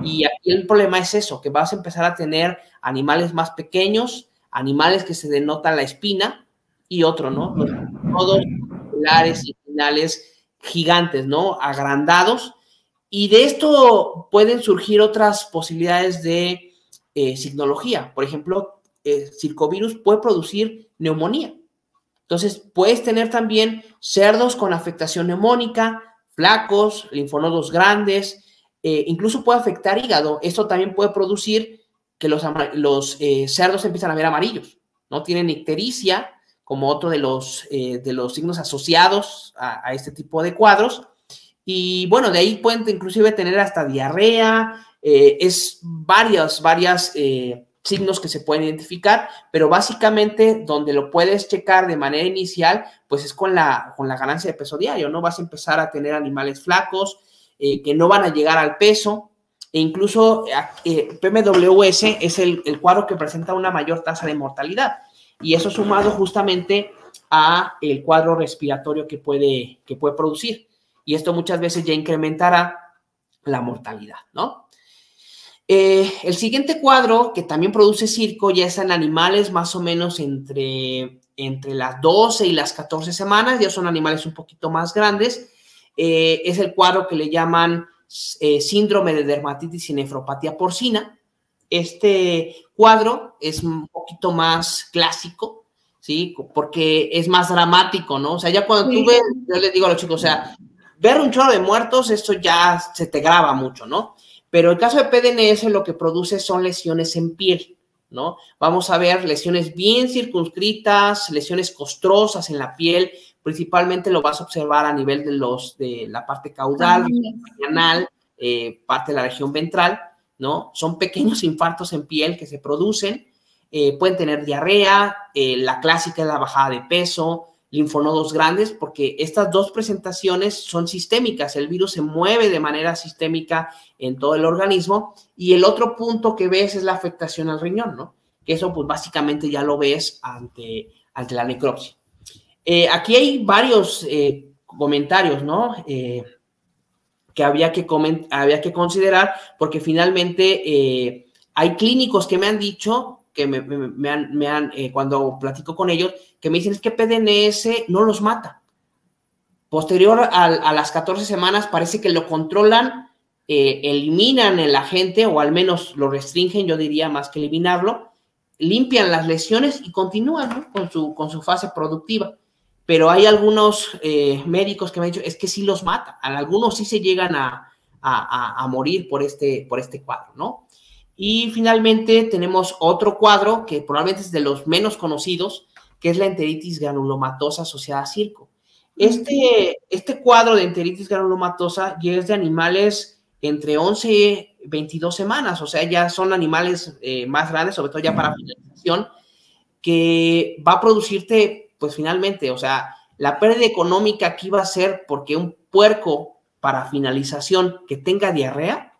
Y aquí el problema es eso, que vas a empezar a tener animales más pequeños, animales que se denotan la espina y otro, ¿no? Todos pilares y finales gigantes, ¿no? Agrandados. Y de esto pueden surgir otras posibilidades de eh, signología. Por ejemplo, el circovirus puede producir neumonía. Entonces, puedes tener también cerdos con afectación neumónica, flacos, linfonodos grandes, eh, incluso puede afectar hígado. Esto también puede producir que los, eh, cerdos empiezan a ver amarillos, ¿no? Tienen ictericia, como otro de los, eh, de los signos asociados a, este tipo de cuadros. Y bueno, de ahí pueden inclusive tener hasta diarrea, eh, es varias eh, signos que se pueden identificar, pero básicamente donde lo puedes checar de manera inicial, pues es con la, con la ganancia de peso diario, ¿no? Vas a empezar a tener animales flacos que no van a llegar al peso, e incluso PMWS es el, cuadro que presenta una mayor tasa de mortalidad y eso sumado justamente a el cuadro respiratorio que puede, que puede producir. Y esto muchas veces ya incrementará la mortalidad, ¿no? Eh, el siguiente cuadro que también produce circo ya es en animales más o menos entre, entre las 12 y las 14 semanas, ya son animales un poquito más grandes. Eh, es el cuadro que le llaman eh, síndrome de dermatitis y nefropatía porcina. Este cuadro es un poquito más clásico, ¿sí? Porque es más dramático, ¿no? O sea, ya cuando tú ves, yo les digo a los chicos, o sea, ver un chorro de muertos, esto ya se te graba mucho, ¿no? Pero el caso de PDNS lo que produce son lesiones en piel, ¿no? Vamos a ver lesiones bien circunscritas, lesiones costrosas en la piel, principalmente lo vas a observar a nivel de los de la parte caudal, canal, eh, parte de la región ventral, ¿no? Son pequeños infartos en piel que se producen, eh, pueden tener diarrea, eh, la clásica es la bajada de peso, linfonodos grandes, porque estas dos presentaciones son sistémicas, el virus se mueve de manera sistémica en todo el organismo y el otro punto que ves es la afectación al riñón, ¿no? Que eso pues básicamente ya lo ves ante, ante la necropsia. Eh, aquí hay varios comentarios, ¿no? que había que, había que considerar, porque finalmente eh, hay clínicos que me han dicho, que me, han, eh, cuando platico con ellos, que me dicen es que PDNS no los mata. Posterior a, las 14 semanas parece que lo controlan, eh, eliminan el agente o al menos lo restringen, yo diría más que eliminarlo, limpian las lesiones y continúan con, su, con su fase productiva pero hay algunos eh, médicos que me han dicho, es que sí los mata, algunos sí se llegan a, a, a, morir por este, por este cuadro, ¿no? Y finalmente tenemos otro cuadro que probablemente es de los menos conocidos, que es la enteritis granulomatosa asociada a circo. Este, este cuadro de enteritis granulomatosa ya es de animales entre 11 y 22 semanas, o sea, ya son animales eh, más grandes, sobre todo ya para finalización, que va a producirte pues finalmente, o sea, la pérdida económica aquí va a ser porque un puerco para finalización que tenga diarrea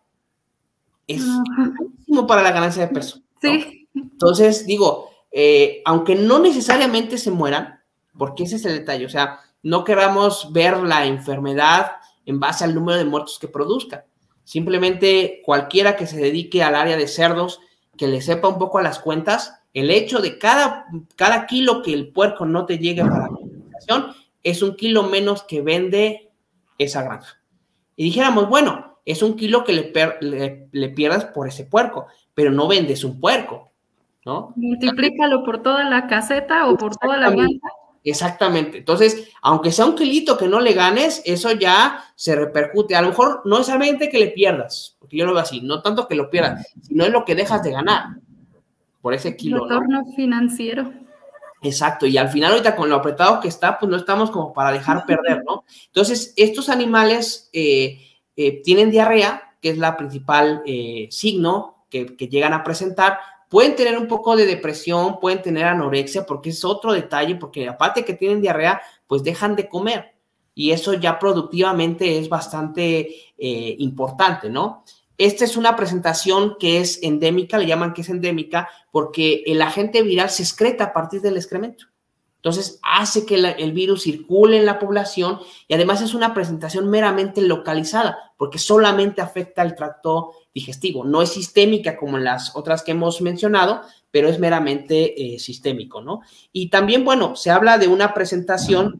es muchísimo para la ganancia de peso. Sí. Entonces, digo, eh, aunque no necesariamente se mueran, porque ese es el detalle, o sea, no queramos ver la enfermedad en base al número de muertos que produzca. Simplemente cualquiera que se dedique al área de cerdos, que le sepa un poco a las cuentas, el hecho de cada, cada kilo que el puerco no te llegue para la alimentación es un kilo menos que vende esa granja. Y dijéramos, bueno, es un kilo que le, le, pierdas por ese puerco, pero no vendes un puerco, ¿no?
Multiplícalo por toda la caseta o por toda la granja.
Exactamente. Entonces, aunque sea un kilito que no le ganes, eso ya se repercute. A lo mejor no es solamente que le pierdas, porque yo lo veo así, no tanto que lo pierdas, sino es lo que dejas de ganar por ese kilo.
Retorno financiero.
Exacto, y al final ahorita con lo apretado que está, pues no estamos como para dejar perder, ¿no? Entonces, estos animales eh, eh, tienen diarrea, que es la principal eh, signo que, llegan a presentar, pueden tener un poco de depresión, pueden tener anorexia, porque es otro detalle, porque aparte que tienen diarrea, pues dejan de comer. Y eso ya productivamente es bastante importante, ¿no? Esta es una presentación que es endémica, le llaman que es endémica, porque el agente viral se excreta a partir del excremento. Entonces, hace que el virus circule en la población y además es una presentación meramente localizada, porque solamente afecta el tracto digestivo. No es sistémica como las otras que hemos mencionado, pero es meramente eh, sistémico, ¿no? Y también, bueno, se habla de una presentación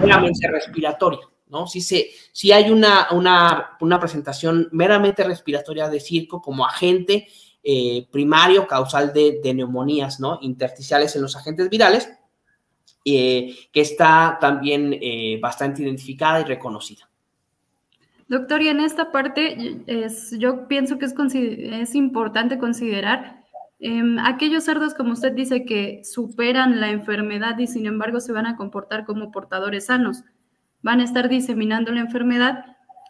meramente respiratoria, ¿no? Si, se, si hay una, una, presentación meramente respiratoria de circo como agente eh, primario causal de, de neumonías, ¿no? Intersticiales en los agentes virales, eh, que está también eh, bastante identificada y reconocida.
Doctor, y en esta parte es, yo pienso que es, es importante considerar em, aquellos cerdos, como usted dice, que superan la enfermedad y sin embargo se van a comportar como portadores sanos. Van a estar diseminando la enfermedad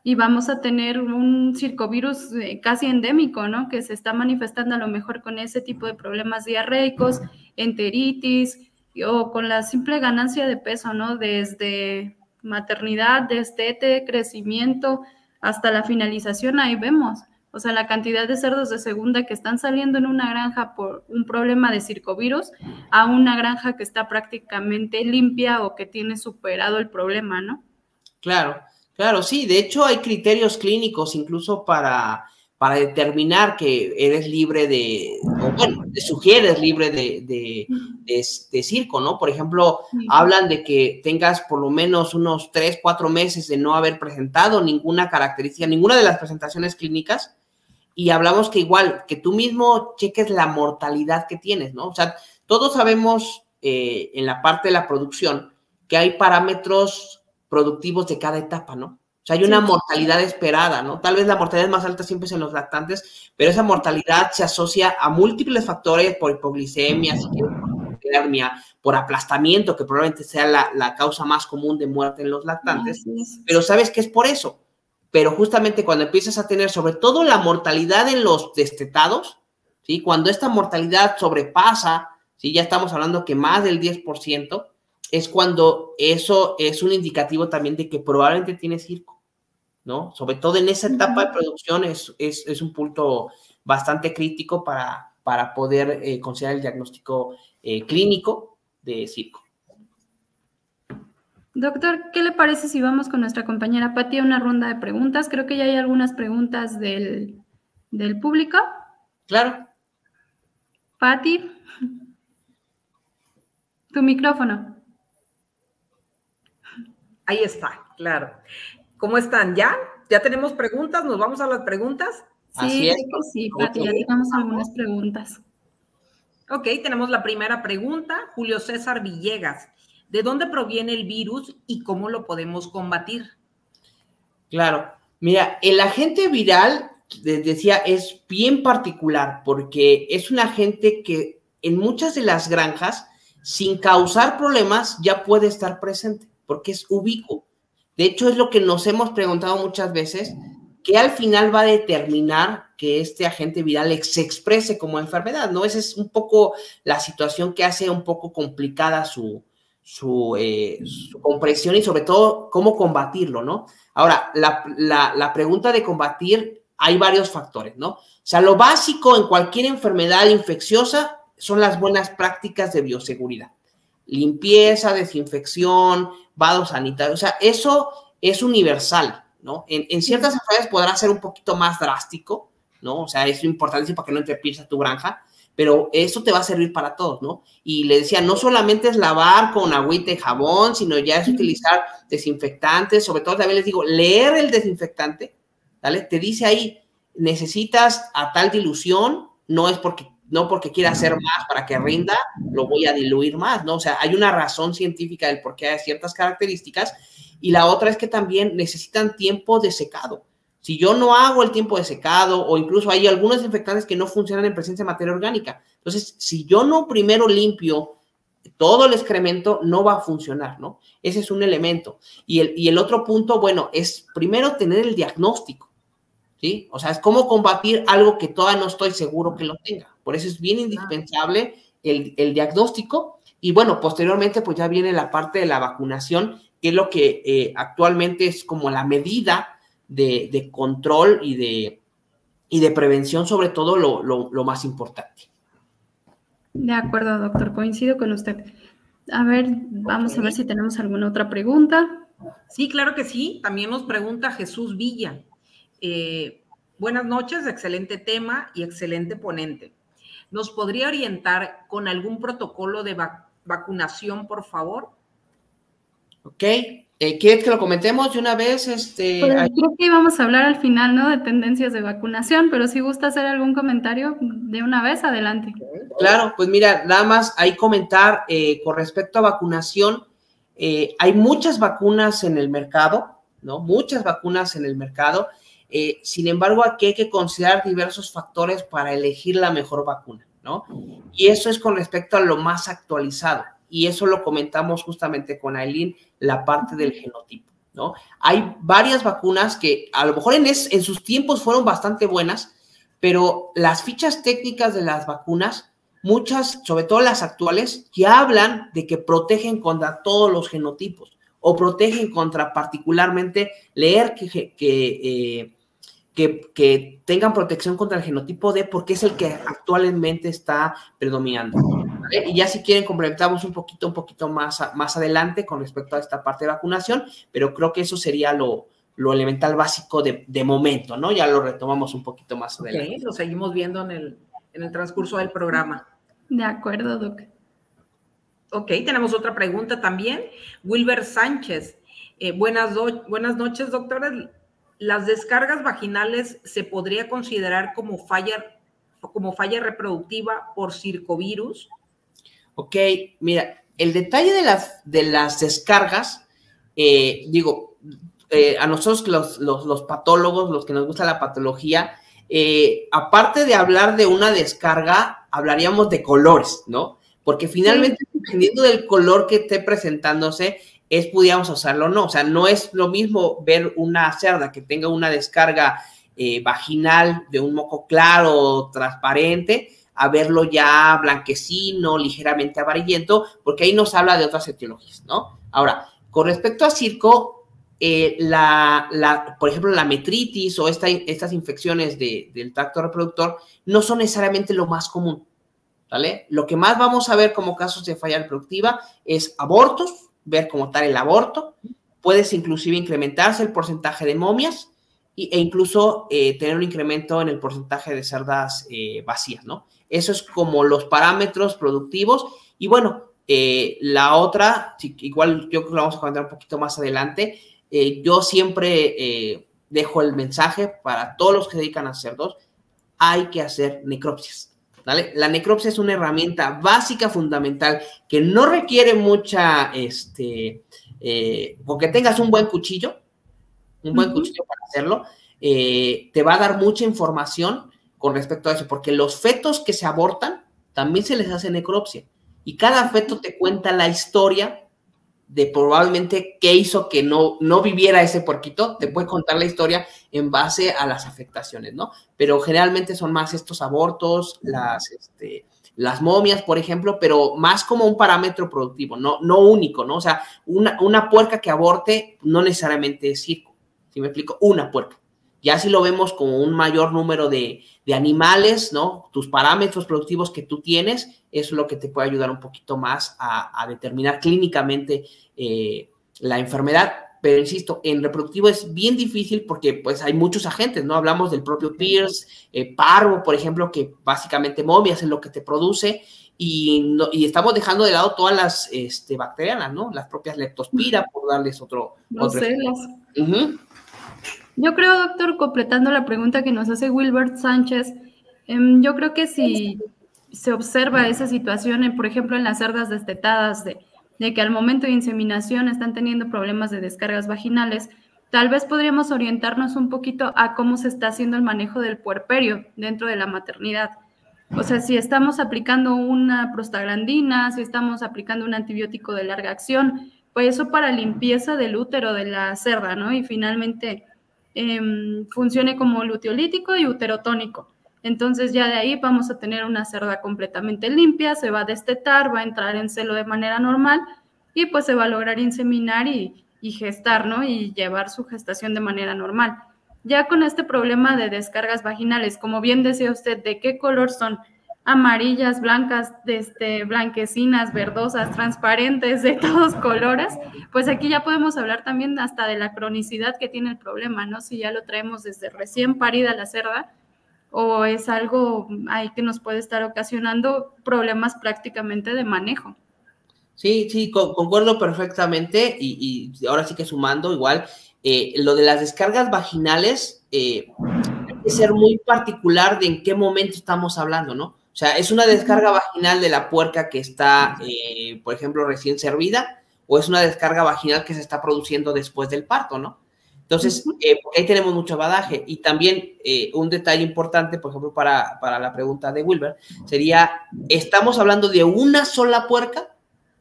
y vamos a tener un circovirus eh, casi endémico, ¿no? Que se está manifestando a lo mejor con ese tipo de problemas diarreicos, enteritis, o con la simple ganancia de peso, ¿no? Desde maternidad, destete, crecimiento, hasta la finalización, ahí vemos. O sea, la cantidad de cerdos de segunda que están saliendo en una granja por un problema de circovirus a una granja que está prácticamente limpia o que tiene superado el problema, ¿no?
Claro, claro, sí. De hecho, hay criterios clínicos incluso para para determinar que eres libre de, o bueno, te sugieres libre de, de, circo, ¿no? Por ejemplo, hablan de que tengas por lo menos unos tres, cuatro meses de no haber presentado ninguna característica, ninguna de las presentaciones clínicas, y hablamos que igual, que tú mismo cheques la mortalidad que tienes, ¿no? O sea, todos sabemos eh, en la parte de la producción que hay parámetros productivos de cada etapa, ¿no? sea, hay una mortalidad esperada, ¿no? Tal vez la mortalidad más alta siempre es en los lactantes, pero esa mortalidad se asocia a múltiples factores por hipoglicemia, por aplastamiento, que probablemente sea la, causa más común de muerte en los lactantes, pero sabes que es por eso. Pero justamente cuando empiezas a tener sobre todo la mortalidad en los destetados, ¿sí? Cuando esta mortalidad sobrepasa, ¿sí? Ya estamos hablando que más del 10%, es cuando eso es un indicativo también de que probablemente tiene circo. ¿no? Sobre todo en esa etapa de producción es, un punto bastante crítico para, para poder eh, considerar el diagnóstico eh, clínico de circo.
Doctor, ¿qué le parece si vamos con nuestra compañera Patti a una ronda de preguntas? Creo que ya hay algunas preguntas del, del público.
Claro.
Patti, tu micrófono.
Ahí está, claro. ¿Cómo están? ¿Ya? ¿Ya tenemos preguntas? ¿Nos vamos a las preguntas?
Sí, sí, Pati, ya tenemos algunas preguntas.
Ok, tenemos la primera pregunta. Julio César Villegas. ¿De dónde proviene el virus y cómo lo podemos combatir?
Claro. Mira, el agente viral, les decía, es bien particular porque es un agente que en muchas de las granjas, sin causar problemas, ya puede estar presente porque es ubicuo. De hecho, es lo que nos hemos preguntado muchas veces, que al final va a determinar que este agente viral se exprese como enfermedad, ¿no? Esa es un poco la situación que hace un poco complicada su, su, eh, compresión y sobre todo cómo combatirlo, ¿no? Ahora, la, la pregunta de combatir, hay varios factores, ¿no? O sea, lo básico en cualquier enfermedad infecciosa son las buenas prácticas de bioseguridad. Limpieza, desinfección, vado sanitario. O sea, eso es universal, ¿no? En, ciertas enfermedades podrá ser un poquito más drástico, ¿no? O sea, es importante para que no te tu granja, pero eso te va a servir para todos, ¿no? Y le decía, no solamente es lavar con agüita y jabón, sino ya es utilizar desinfectantes, sobre todo también les digo, leer el desinfectante, ¿vale? Te dice ahí, necesitas a tal dilución, no es porque no porque quiera hacer más para que rinda, lo voy a diluir más, ¿no? O sea, hay una razón científica del por qué hay ciertas características y la otra es que también necesitan tiempo de secado. Si yo no hago el tiempo de secado o incluso hay algunos desinfectantes que no funcionan en presencia de materia orgánica. Entonces, si yo no primero limpio todo el excremento, no va a funcionar, ¿no? Ese es un elemento. Y el, y el otro punto, bueno, es primero tener el diagnóstico, ¿sí? O sea, es cómo combatir algo que todavía no estoy seguro que lo tenga. Por eso es bien indispensable el, diagnóstico y bueno, posteriormente pues ya viene la parte de la vacunación que es lo que eh, actualmente es como la medida de, control y de, y de prevención, sobre todo lo, lo más importante.
De acuerdo, doctor, coincido con usted. A ver, vamos a ver si tenemos alguna otra pregunta.
Sí, claro que sí. También nos pregunta Jesús Villa. Eh, buenas noches, excelente tema y excelente ponente. ¿Nos podría orientar con algún protocolo de vacunación, por favor?
Ok, eh, ¿Quieres que lo comentemos de una vez? Este,
pues, creo que íbamos a hablar al final, ¿no? De tendencias de vacunación, pero si gusta hacer algún comentario de una vez, adelante.
Claro, pues mira, nada más hay comentar eh, con respecto a vacunación. Eh, hay muchas vacunas en el mercado, ¿no? Muchas vacunas en el mercado. sin embargo, aquí hay que considerar diversos factores para elegir la mejor vacuna, ¿no? Y eso es con respecto a lo más actualizado y eso lo comentamos justamente con Aileen, la parte del genotipo, ¿no? Hay varias vacunas que a lo mejor en, en sus tiempos fueron bastante buenas, pero las fichas técnicas de las vacunas, muchas, sobre todo las actuales, que hablan de que protegen contra todos los genotipos o protegen contra particularmente leer que, que eh, que, tengan protección contra el genotipo D porque es el que actualmente está predominando. Y ya si quieren complementamos un poquito, un poquito más, más adelante con respecto a esta parte de vacunación, pero creo que eso sería lo, lo elemental básico de, de, momento, ¿no? Ya lo retomamos un poquito más adelante.
lo seguimos viendo en el, en el transcurso del programa.
De acuerdo, Doc.
Ok, tenemos otra pregunta también. Wilber Sánchez. Eh, buenas, buenas noches, doctora las descargas vaginales se podría considerar como falla, como falla reproductiva por circovirus?
Ok, mira, el detalle de las, de las descargas, eh, digo, eh, a nosotros los, patólogos, los que nos gusta la patología, eh, aparte de hablar de una descarga, hablaríamos de colores, ¿no? Porque finalmente, dependiendo del color que esté presentándose, es pudiéramos hacerlo o no. O sea, no es lo mismo ver una cerda que tenga una descarga eh, vaginal de un moco claro, transparente, a verlo ya blanquecino, ligeramente amarillento, porque ahí nos habla de otras etiologías, ¿no? Ahora, con respecto a circo, eh, la, por ejemplo, la metritis o estas infecciones del tracto reproductor no son necesariamente lo más común, ¿vale? Lo que más vamos a ver como casos de falla reproductiva es abortos, ver como tal el aborto, puedes inclusive incrementarse el porcentaje de momias e incluso eh, tener un incremento en el porcentaje de cerdas eh, vacías, ¿no? Eso es como los parámetros productivos. Y bueno, eh, la otra, igual yo creo que vamos a comentar un poquito más adelante, yo siempre dejo el mensaje para todos los que se dedican a cerdos, hay que hacer necropsias. La necropsia es una herramienta básica, fundamental, que no requiere mucha, este, eh, porque tengas un buen cuchillo, un buen cuchillo para hacerlo, eh, te va a dar mucha información con respecto a eso, porque los fetos que se abortan también se les hace necropsia y cada feto te cuenta la historia de probablemente qué hizo que no, no viviera ese porquito, te puede contar la historia en base a las afectaciones, ¿no? Pero generalmente son más estos abortos, las, este, las momias, por ejemplo, pero más como un parámetro productivo, no, no único, ¿no? O sea, una, una puerca que aborte no necesariamente es circo, si me explico? Una puerca. Ya si lo vemos como un mayor número de, animales, ¿no? Tus parámetros productivos que tú tienes, eso es lo que te puede ayudar un poquito más a, determinar clínicamente eh, la enfermedad. Pero insisto, en reproductivo es bien difícil porque pues hay muchos agentes, ¿no? Hablamos del propio Pierce, eh, parvo, por ejemplo, que básicamente momias es lo que te produce y, y, estamos dejando de lado todas las este, bacterianas, ¿no? Las propias leptospira, por darles otro... otro
yo creo, doctor, completando la pregunta que nos hace Wilbert Sánchez, em, yo creo que si se observa esa situación, por ejemplo, en las cerdas destetadas, de, de que al momento de inseminación están teniendo problemas de descargas vaginales, tal vez podríamos orientarnos un poquito a cómo se está haciendo el manejo del puerperio dentro de la maternidad. O sea, si estamos aplicando una prostaglandina, si estamos aplicando un antibiótico de larga acción, pues eso para limpieza del útero de la cerda, ¿no? Y finalmente Em, funcione como luteolítico y uterotónico. Entonces ya de ahí vamos a tener una cerda completamente limpia, se va a destetar, va a entrar en celo de manera normal y pues se va a lograr inseminar y, y gestar, ¿no? Y llevar su gestación de manera normal. Ya con este problema de descargas vaginales, como bien decía usted, ¿de qué color son? Amarillas, blancas, este, blanquecinas, verdosas, transparentes, de todos colores, pues aquí ya podemos hablar también hasta de la cronicidad que tiene el problema, ¿no? Si ya lo traemos desde recién parida la cerda, o es algo ahí que nos puede estar ocasionando problemas prácticamente de manejo.
Sí, sí, concuerdo perfectamente y, ahora sí que sumando igual, eh, lo de las descargas vaginales eh, hay que ser muy particular de en qué momento estamos hablando, ¿no? O sea, es una descarga vaginal de la puerca que está, eh, por ejemplo, recién servida o es una descarga vaginal que se está produciendo después del parto, ¿no? Entonces, ahí tenemos mucho badaje. Y también un detalle importante, por ejemplo, para, para la pregunta de Wilber, sería, ¿estamos hablando de una sola puerca?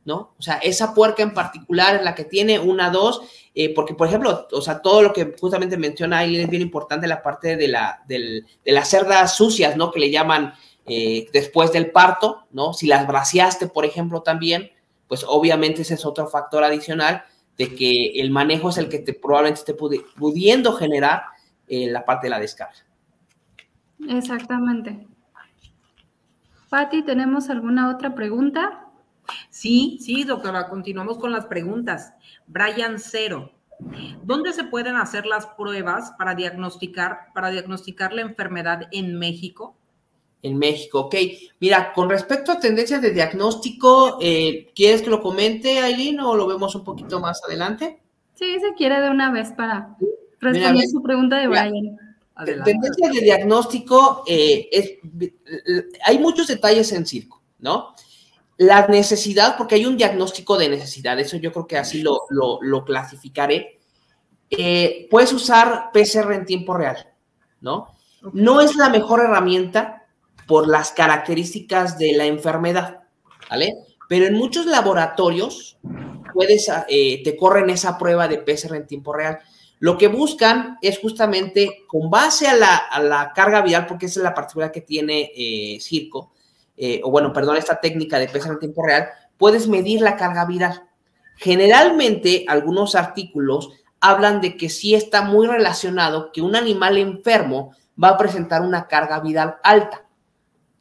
¿no? O sea, esa puerca en particular es la que tiene una, dos, eh, porque, por ejemplo, o sea, todo lo que justamente menciona ahí es bien importante la parte de, la, de las cerdas sucias, ¿no? Que le llaman eh, después del parto, ¿no? Si las braciaste, por ejemplo, también, pues obviamente ese es otro factor adicional de que el manejo es el que te probablemente esté pudiendo generar eh, la parte de la descarga.
Exactamente. Patti, ¿tenemos alguna otra pregunta?
Sí, sí, doctora, continuamos con las preguntas. Brian Cero. ¿Dónde se pueden hacer las pruebas para diagnosticar, para diagnosticar la enfermedad en México?
En México, ok. Mira, con respecto a tendencias de diagnóstico, eh, ¿quieres que lo comente, Aileen, o lo vemos un poquito más adelante?
Sí, se quiere de una vez para responder su pregunta de Brian.
Tendencias de diagnóstico, eh, es, hay muchos detalles en circo, ¿no? La necesidad, porque hay un diagnóstico de necesidad, eso yo creo que así lo, lo, clasificaré. Eh, puedes usar PCR en tiempo real, ¿no? No es la mejor herramienta por las características de la enfermedad, ¿vale? Pero en muchos laboratorios puedes, eh, te corren esa prueba de PCR en tiempo real. Lo que buscan es justamente con base a la, carga viral, porque esa es la particularidad que tiene eh, Circo, eh, o bueno, perdón, esta técnica de pesar en tiempo real, puedes medir la carga viral. Generalmente, algunos artículos hablan de que sí está muy relacionado que un animal enfermo va a presentar una carga viral alta.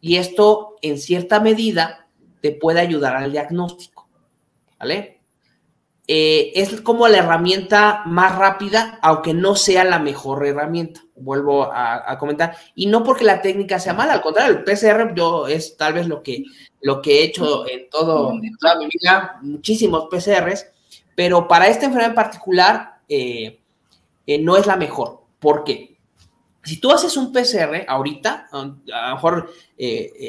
Y esto, en cierta medida, te puede ayudar al diagnóstico. ¿Vale? Eh, es como la herramienta más rápida, aunque no sea la mejor herramienta. Vuelvo a, comentar. Y no porque la técnica sea mala, al contrario, el PCR yo es tal vez lo que, lo que he hecho en, todo, toda mi vida, muchísimos PCRs, pero para esta enfermedad en particular eh, eh, no es la mejor. ¿Por qué? Si tú haces un PCR ahorita, a lo mejor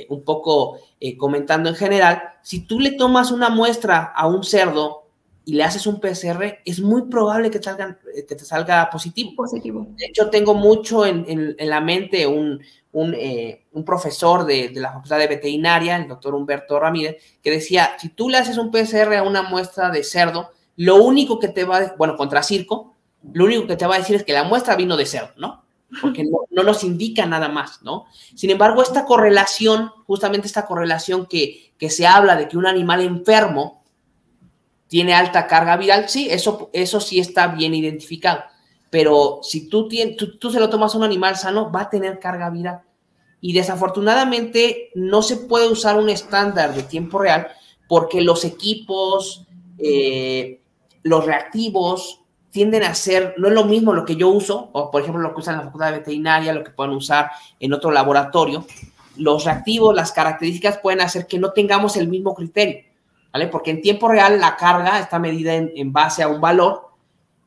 un poco comentando en general, si tú le tomas una muestra a un cerdo y le haces un PCR, es muy probable que te salga, que te salga positivo.
Positivo.
De hecho, tengo mucho en, en, la mente un, un, eh, un profesor de, de, la Facultad de Veterinaria, el doctor Humberto Ramírez, que decía, si tú le haces un PCR a una muestra de cerdo, lo único que te va, a, bueno, contra circo, lo único que te va a decir es que la muestra vino de cerdo, ¿no? Porque no, no nos indica nada más, ¿no? Sin embargo, esta correlación, justamente esta correlación que, que se habla de que un animal enfermo tiene alta carga viral, sí, eso, eso sí está bien identificado. Pero si tú, tienes, tú, se lo tomas a un animal sano, va a tener carga viral. Y desafortunadamente no se puede usar un estándar de tiempo real porque los equipos, eh, los reactivos tienden a ser, no es lo mismo lo que yo uso, o por ejemplo lo que usan en la facultad de veterinaria, lo que pueden usar en otro laboratorio. Los reactivos, las características pueden hacer que no tengamos el mismo criterio. ¿vale? Porque en tiempo real la carga está medida en, base a un valor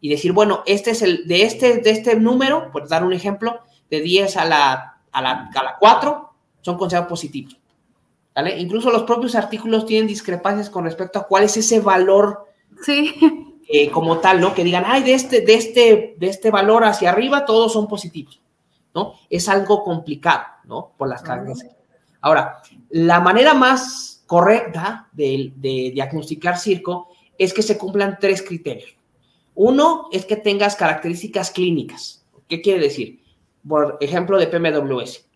y decir, bueno, este es el, de este, de este número, por dar un ejemplo, de 10 a la, a la, a la 4, son considerados positivos. ¿Vale? Incluso los propios artículos tienen discrepancias con respecto a cuál es ese valor
sí.
Eh, como tal, ¿no? Que digan, ay, de este, de, este, de este valor hacia arriba todos son positivos, ¿no? Es algo complicado, ¿no? Por las cargas. Ahora, la manera más correcta de, diagnosticar circo es que se cumplan tres criterios. Uno es que tengas características clínicas. ¿Qué quiere decir? Por ejemplo, de PMWS.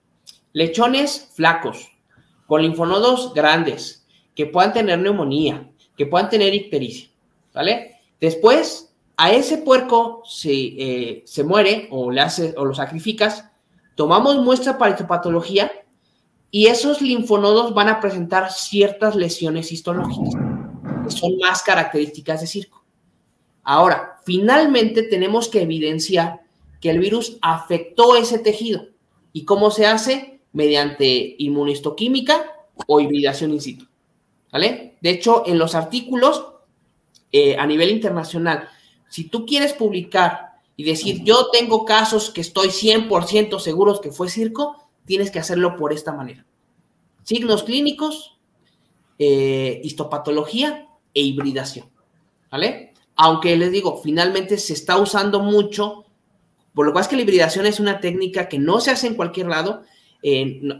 Lechones flacos, con linfonodos grandes, que puedan tener neumonía, que puedan tener ictericia, ¿vale? Después, a ese puerco se, eh, se muere o, le o lo sacrificas, tomamos muestra para histopatología y esos linfonodos van a presentar ciertas lesiones histológicas, que son más características de circo. Ahora, finalmente tenemos que evidenciar que el virus afectó ese tejido. ¿Y cómo se hace? Mediante inmunistoquímica o hibridación in situ. ¿Vale? De hecho, en los artículos eh, a nivel internacional, si tú quieres publicar y decir, yo tengo casos que estoy 100% seguros que fue circo, tienes que hacerlo por esta manera. Signos clínicos, eh, histopatología e hibridación. ¿Vale? Aunque les digo, finalmente se está usando mucho, por lo cual es que la hibridación es una técnica que no se hace en cualquier lado.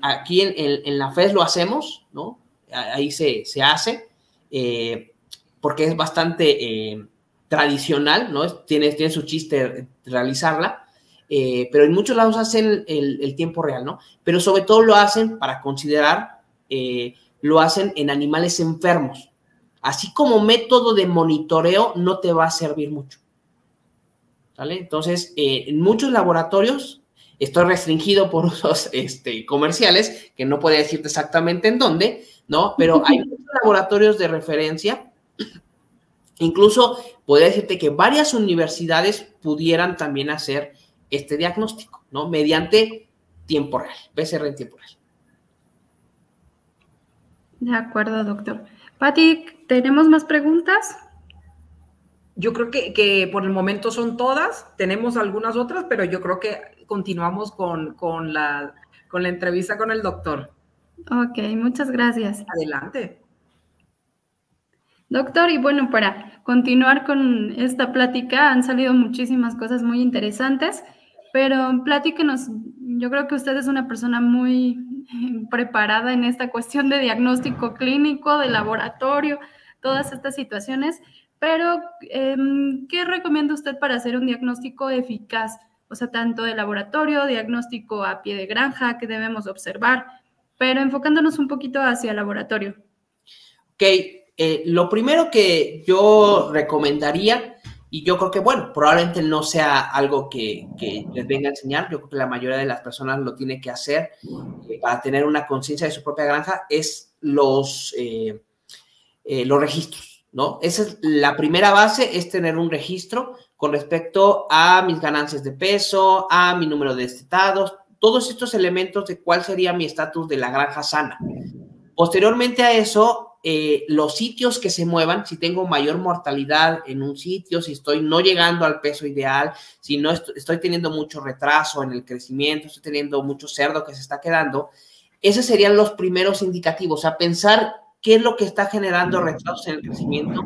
aquí en, la FES lo hacemos, ¿no? Ahí se, hace, eh, porque es bastante eh, tradicional, ¿no? Tiene, tiene su chiste realizarla, eh, pero en muchos lados hacen el, tiempo real, ¿no? Pero sobre todo lo hacen para considerar, eh, lo hacen en animales enfermos. Así como método de monitoreo no te va a servir mucho. ¿Vale? Entonces, en muchos laboratorios, estoy restringido por usos este, comerciales, que no puedo decirte exactamente en dónde, ¿no? Pero hay muchos laboratorios de referencia Incluso podría decirte que varias universidades pudieran también hacer este diagnóstico, ¿no? Mediante tiempo real, PCR en tiempo real.
De acuerdo, doctor. Pati, ¿tenemos más preguntas?
Yo creo que, por el momento son todas. Tenemos algunas otras, pero yo creo que continuamos con, la, con la entrevista con el doctor.
Ok, muchas gracias.
Adelante.
Doctor, y bueno, para continuar con esta plática, han salido muchísimas cosas muy interesantes, pero platíquenos, yo creo que usted es una persona muy preparada en esta cuestión de diagnóstico clínico, de laboratorio, todas estas situaciones, pero em, ¿qué recomienda usted para hacer un diagnóstico eficaz? O sea, tanto de laboratorio, diagnóstico a pie de granja, que debemos observar, pero enfocándonos un poquito hacia el laboratorio.
Ok, eh, lo primero que yo recomendaría, y yo creo que, bueno, probablemente no sea algo que, les venga a enseñar, yo creo que la mayoría de las personas lo tiene que hacer eh, para tener una conciencia de su propia granja, es los, eh, los registros, ¿no? Esa es la primera base, es tener un registro con respecto a mis ganancias de peso, a mi número de destetados, todos estos elementos de cuál sería mi estatus de la granja sana. Posteriormente a eso, eh, los sitios que se muevan, si tengo mayor mortalidad en un sitio, si estoy no llegando al peso ideal, si no estoy, teniendo mucho retraso en el crecimiento, estoy teniendo mucho cerdo que se está quedando, esos serían los primeros indicativos, o sea, pensar qué es lo que está generando retrasos en el crecimiento,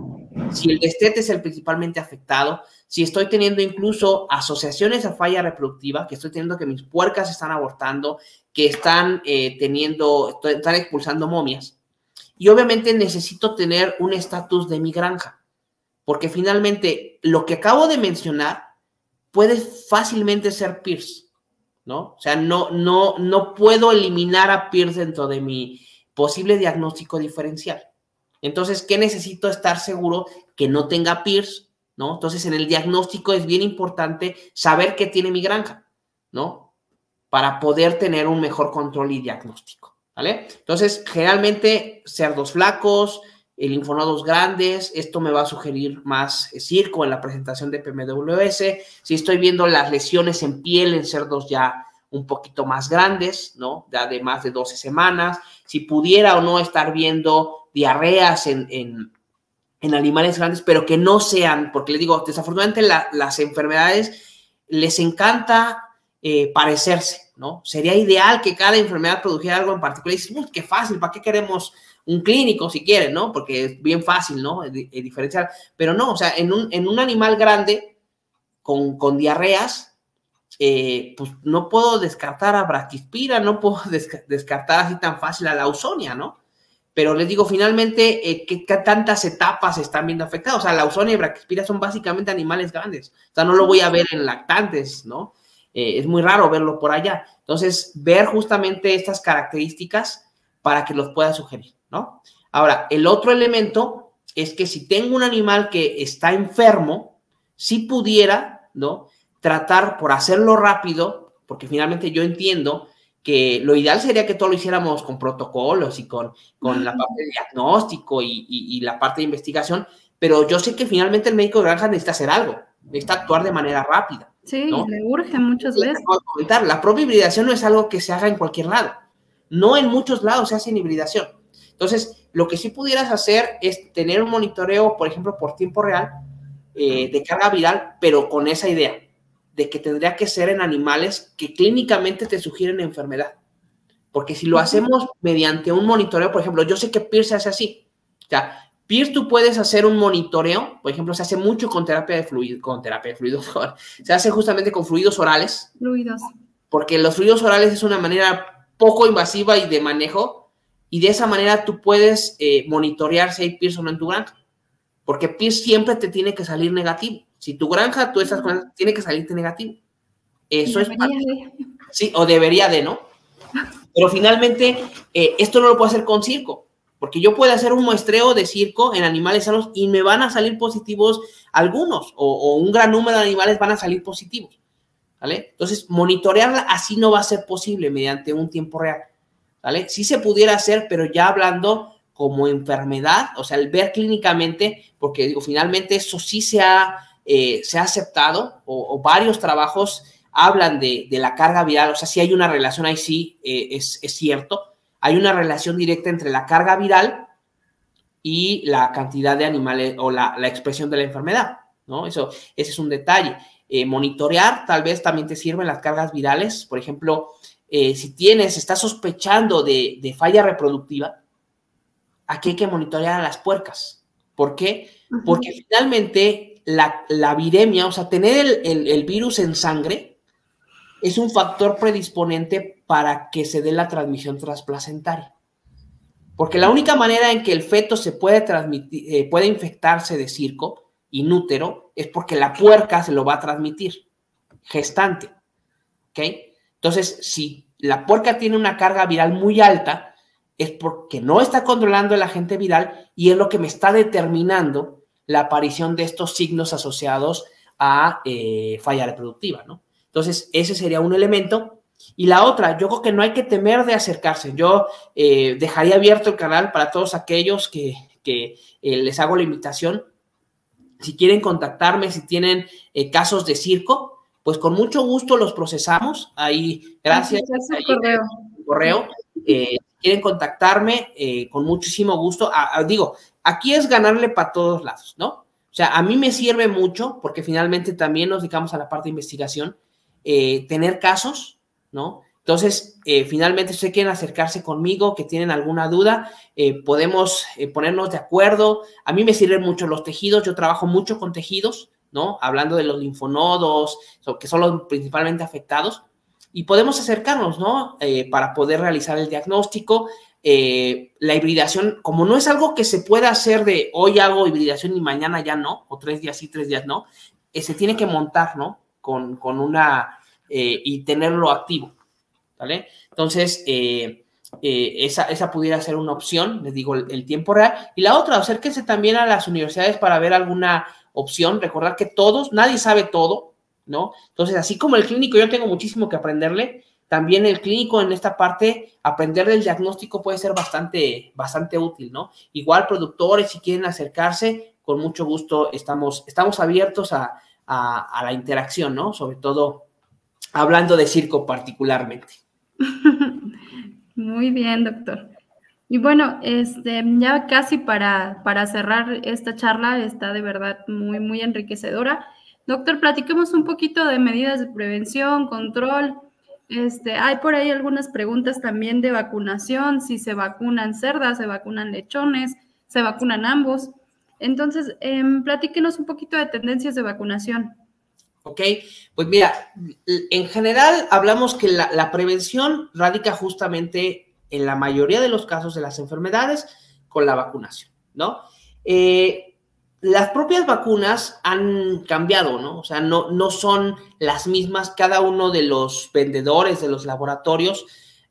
si el destete es el principalmente afectado, si estoy teniendo incluso asociaciones a falla reproductiva, que estoy teniendo que mis puercas están abortando, que están eh, teniendo, están expulsando momias y obviamente necesito tener un estatus de mi granja, porque finalmente lo que acabo de mencionar puede fácilmente ser Pierce, ¿no? O sea, no, no, no puedo eliminar a Pierce dentro de mi posible diagnóstico diferencial. Entonces, ¿qué necesito estar seguro que no tenga Pierce, ¿no? Entonces, en el diagnóstico es bien importante saber qué tiene mi granja, ¿no? Para poder tener un mejor control y diagnóstico. ¿Vale? Entonces, generalmente cerdos flacos, linfonodos grandes, esto me va a sugerir más circo en la presentación de PMWS. Si estoy viendo las lesiones en piel en cerdos ya un poquito más grandes, ¿no? Ya de más de 12 semanas. Si pudiera o no estar viendo diarreas en, animales grandes, pero que no sean, porque les digo, desafortunadamente las enfermedades les encanta eh, parecerse, ¿no? Sería ideal que cada enfermedad produjera algo en particular. Y dices, uy, qué fácil, ¿para qué queremos un clínico si quieren, ¿no? Porque es bien fácil, ¿no? diferenciar. Pero no, o sea, en un, en un animal grande con, con diarreas, eh, pues no puedo descartar a braquispira, no puedo descartar así tan fácil a la ausonia, ¿no? Pero les digo, finalmente, eh, ¿qué, tantas etapas están viendo afectadas? O sea, la ausonia y braquispira son básicamente animales grandes. O sea, no lo voy a ver en lactantes, ¿no? Eh, es muy raro verlo por allá. Entonces, ver justamente estas características para que los pueda sugerir, ¿no? Ahora, el otro elemento es que si tengo un animal que está enfermo, sí pudiera, ¿no? Tratar por hacerlo rápido, porque finalmente yo entiendo que lo ideal sería que todo lo hiciéramos con protocolos y con, con la parte de diagnóstico y, la parte de investigación, pero yo sé que finalmente el médico de granja necesita hacer algo, necesita actuar de manera rápida.
Sí, le urge muchas veces.
Comentar, la propia hibridación no es algo que se haga en cualquier lado. No en muchos lados se hace en hibridación. Entonces, lo que sí pudieras hacer es tener un monitoreo, por ejemplo, por tiempo real eh, de carga viral, pero con esa idea de que tendría que ser en animales que clínicamente te sugieren enfermedad. Porque si lo hacemos mediante un monitoreo, por ejemplo, yo sé que PIR se hace así. O sea, PIR tú puedes hacer un monitoreo, por ejemplo, se hace mucho con terapia de fluidos, con terapia de fluidos, se hace justamente con fluidos orales.
Fluidos.
Porque los fluidos orales es una manera poco invasiva y de manejo, y de esa manera tú puedes eh, monitorear si hay PIR o no en tu granja. Porque PIR siempre te tiene que salir negativo. Si tu granja, tú estás con tiene que salirte negativo. Eso es. Sí, o debería de, ¿no? Pero finalmente, eh, esto no lo puedo hacer con circo, porque yo puedo hacer un muestreo de circo en animales sanos y me van a salir positivos algunos, o, un gran número de animales van a salir positivos. ¿Vale? Entonces, monitorearla así no va a ser posible mediante un tiempo real. ¿Vale? Sí se pudiera hacer, pero ya hablando como enfermedad, o sea, el ver clínicamente, porque digo, finalmente eso sí se ha eh, se ha aceptado o, varios trabajos hablan de, la carga viral, o sea, si hay una relación ahí, sí, eh, es, cierto, hay una relación directa entre la carga viral y la cantidad de animales o la, expresión de la enfermedad, ¿no? Eso, ese es un detalle. Eh, monitorear tal vez también te sirven las cargas virales, por ejemplo, si tienes, estás sospechando de, de, falla reproductiva, aquí hay que monitorear a las puercas. ¿Por qué? Porque finalmente la, viremia, o sea, tener el, virus en sangre, es un factor predisponente para que se dé la transmisión transplacentaria. Porque la única manera en que el feto se puede transmitir, eh, puede infectarse de circo inútero es porque la puerca se lo va a transmitir, gestante. ¿Ok? Entonces, si la puerca tiene una carga viral muy alta, es porque no está controlando el agente viral y es lo que me está determinando la aparición de estos signos asociados a eh, falla reproductiva, ¿no? Entonces, ese sería un elemento. Y la otra, yo creo que no hay que temer de acercarse. Yo eh, dejaría abierto el canal para todos aquellos que, eh, les hago la invitación. Si quieren contactarme, si tienen casos de circo, pues con mucho gusto los procesamos. Ahí, gracias. Ahí, correo. correo. quieren contactarme, con muchísimo gusto. Ah, ah, digo, aquí es ganarle para todos lados, ¿no? O sea, a mí me sirve mucho porque finalmente también nos dedicamos a la parte de investigación, eh, tener casos, ¿no? Entonces, eh, finalmente, si quieren acercarse conmigo, que tienen alguna duda, eh, podemos ponernos de acuerdo. A mí me sirven mucho los tejidos, yo trabajo mucho con tejidos, ¿no? Hablando de los linfonodos, que son los principalmente afectados, y podemos acercarnos, ¿no? para poder realizar el diagnóstico. Eh, la hibridación, como no es algo que se pueda hacer de hoy hago hibridación y mañana ya no, o tres días sí, tres días no, eh, se tiene que montar, ¿no? Con, con una, eh, y tenerlo activo, ¿vale? Entonces, esa, esa, pudiera ser una opción, les digo, el, tiempo real. Y la otra, acérquense también a las universidades para ver alguna opción, recordar que todos, nadie sabe todo, ¿no? Entonces, así como el clínico, yo tengo muchísimo que aprenderle, también el clínico en esta parte, aprender del diagnóstico puede ser bastante, bastante útil, ¿no? Igual productores, si quieren acercarse, con mucho gusto estamos, estamos abiertos a, la interacción, ¿no? Sobre todo hablando de circo particularmente.
Muy bien, doctor. Y bueno, este, ya casi para, para cerrar esta charla, está de verdad muy, muy enriquecedora. Doctor, platiquemos un poquito de medidas de prevención, control, este, hay por ahí algunas preguntas también de vacunación, si se vacunan cerdas, se vacunan lechones, se vacunan ambos. Entonces, eh, platíquenos un poquito de tendencias de vacunación.
Ok, pues mira, en general hablamos que la, prevención radica justamente en la mayoría de los casos de las enfermedades con la vacunación, ¿no? Eh, las propias vacunas han cambiado, ¿no? O sea, no, no son las mismas. Cada uno de los vendedores de los laboratorios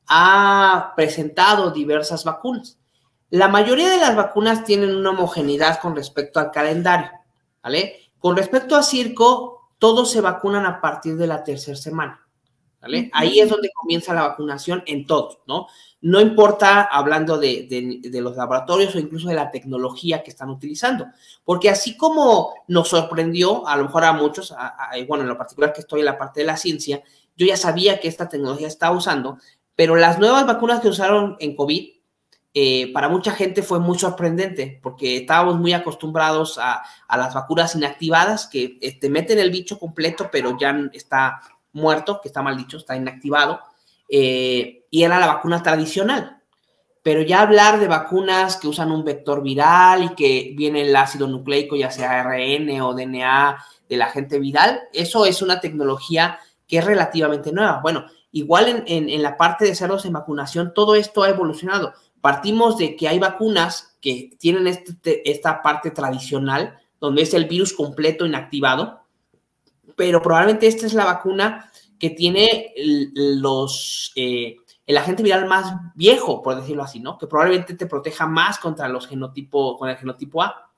ha presentado diversas vacunas. La mayoría de las vacunas tienen una homogeneidad con respecto al calendario, ¿vale? Con respecto a circo, todos se vacunan a partir de la tercera semana. ¿vale? Ahí es donde comienza la vacunación en todos, ¿no? No importa hablando de, de, los laboratorios o incluso de la tecnología que están utilizando, porque así como nos sorprendió, a lo mejor a muchos, bueno, en lo particular que estoy en la parte de la ciencia, yo ya sabía que esta tecnología estaba usando, pero las nuevas vacunas que usaron en COVID, eh, para mucha gente fue muy sorprendente, porque estábamos muy acostumbrados a, a las vacunas inactivadas, que te este, meten el bicho completo, pero ya está muerto, que está mal dicho, está inactivado, eh, y era la vacuna tradicional. Pero ya hablar de vacunas que usan un vector viral y que viene el ácido nucleico, ya sea ARN o DNA del agente viral, eso es una tecnología que es relativamente nueva. Bueno, igual en, la parte de cerdos en vacunación, todo esto ha evolucionado. Partimos de que hay vacunas que tienen este, esta parte tradicional, donde es el virus completo inactivado, pero probablemente esta es la vacuna que tiene los, eh, el agente viral más viejo, por decirlo así, ¿no? Que probablemente te proteja más contra los genotipos, con el genotipo A.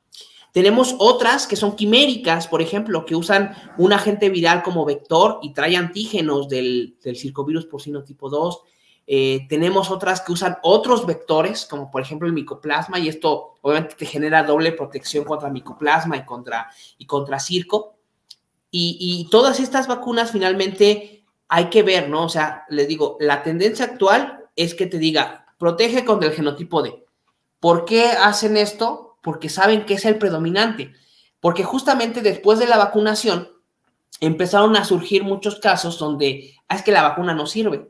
Tenemos otras que son quiméricas, por ejemplo, que usan un agente viral como vector y trae antígenos del, del circovirus porcino tipo 2. Eh, tenemos otras que usan otros vectores, como por ejemplo el micoplasma, y esto obviamente te genera doble protección contra micoplasma y contra, y contra circo. Y, todas estas vacunas finalmente hay que ver, ¿no? O sea, les digo, la tendencia actual es que te diga, protege contra el genotipo D. ¿Por qué hacen esto? Porque saben que es el predominante. Porque justamente después de la vacunación empezaron a surgir muchos casos donde ah, es que la vacuna no sirve.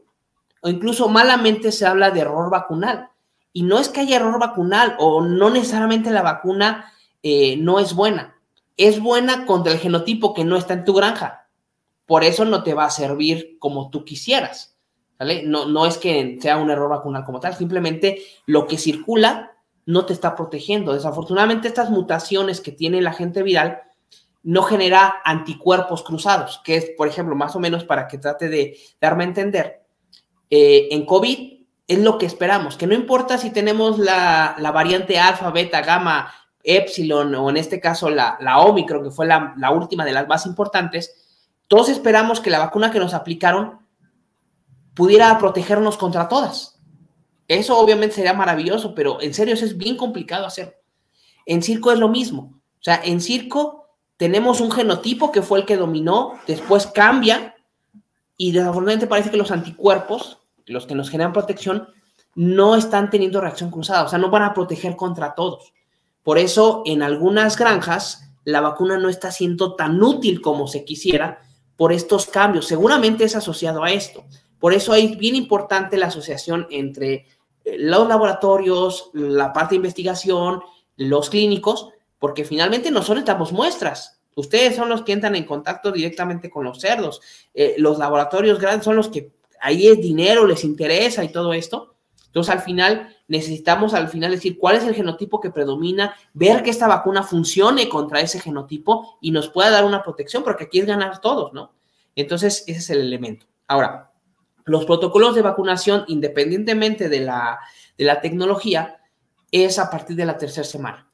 O incluso malamente se habla de error vacunal. Y no es que haya error vacunal o no necesariamente la vacuna eh, no es buena es buena contra el genotipo que no está en tu granja. Por eso no te va a servir como tú quisieras. ¿vale? No, no es que sea un error vacunal como tal, simplemente lo que circula no te está protegiendo. Desafortunadamente, estas mutaciones que tiene el agente viral no genera anticuerpos cruzados, que es, por ejemplo, más o menos para que trate de darme a entender. Eh, en COVID es lo que esperamos, que no importa si tenemos la, la variante alfa, beta, gamma, Epsilon o en este caso la, la Omicron, que fue la, la última de las más importantes, todos esperamos que la vacuna que nos aplicaron pudiera protegernos contra todas. Eso obviamente sería maravilloso, pero en serio eso es bien complicado hacer. En circo es lo mismo. O sea, en circo tenemos un genotipo que fue el que dominó, después cambia y desafortunadamente parece que los anticuerpos, los que nos generan protección, no están teniendo reacción cruzada, o sea, no van a proteger contra todos. Por eso, en algunas granjas, la vacuna no está siendo tan útil como se quisiera por estos cambios. Seguramente es asociado a esto. Por eso es bien importante la asociación entre eh, los laboratorios, la parte de investigación, los clínicos, porque finalmente nosotros necesitamos muestras. Ustedes son los que entran en contacto directamente con los cerdos. Eh, los laboratorios grandes son los que ahí es dinero, les interesa y todo esto. Entonces, al final, necesitamos al final decir cuál es el genotipo que predomina, ver que esta vacuna funcione contra ese genotipo y nos pueda dar una protección, porque aquí es ganar todos, ¿no? Entonces, ese es el elemento. Ahora, los protocolos de vacunación, independientemente de la, de la tecnología, es a partir de la tercera semana.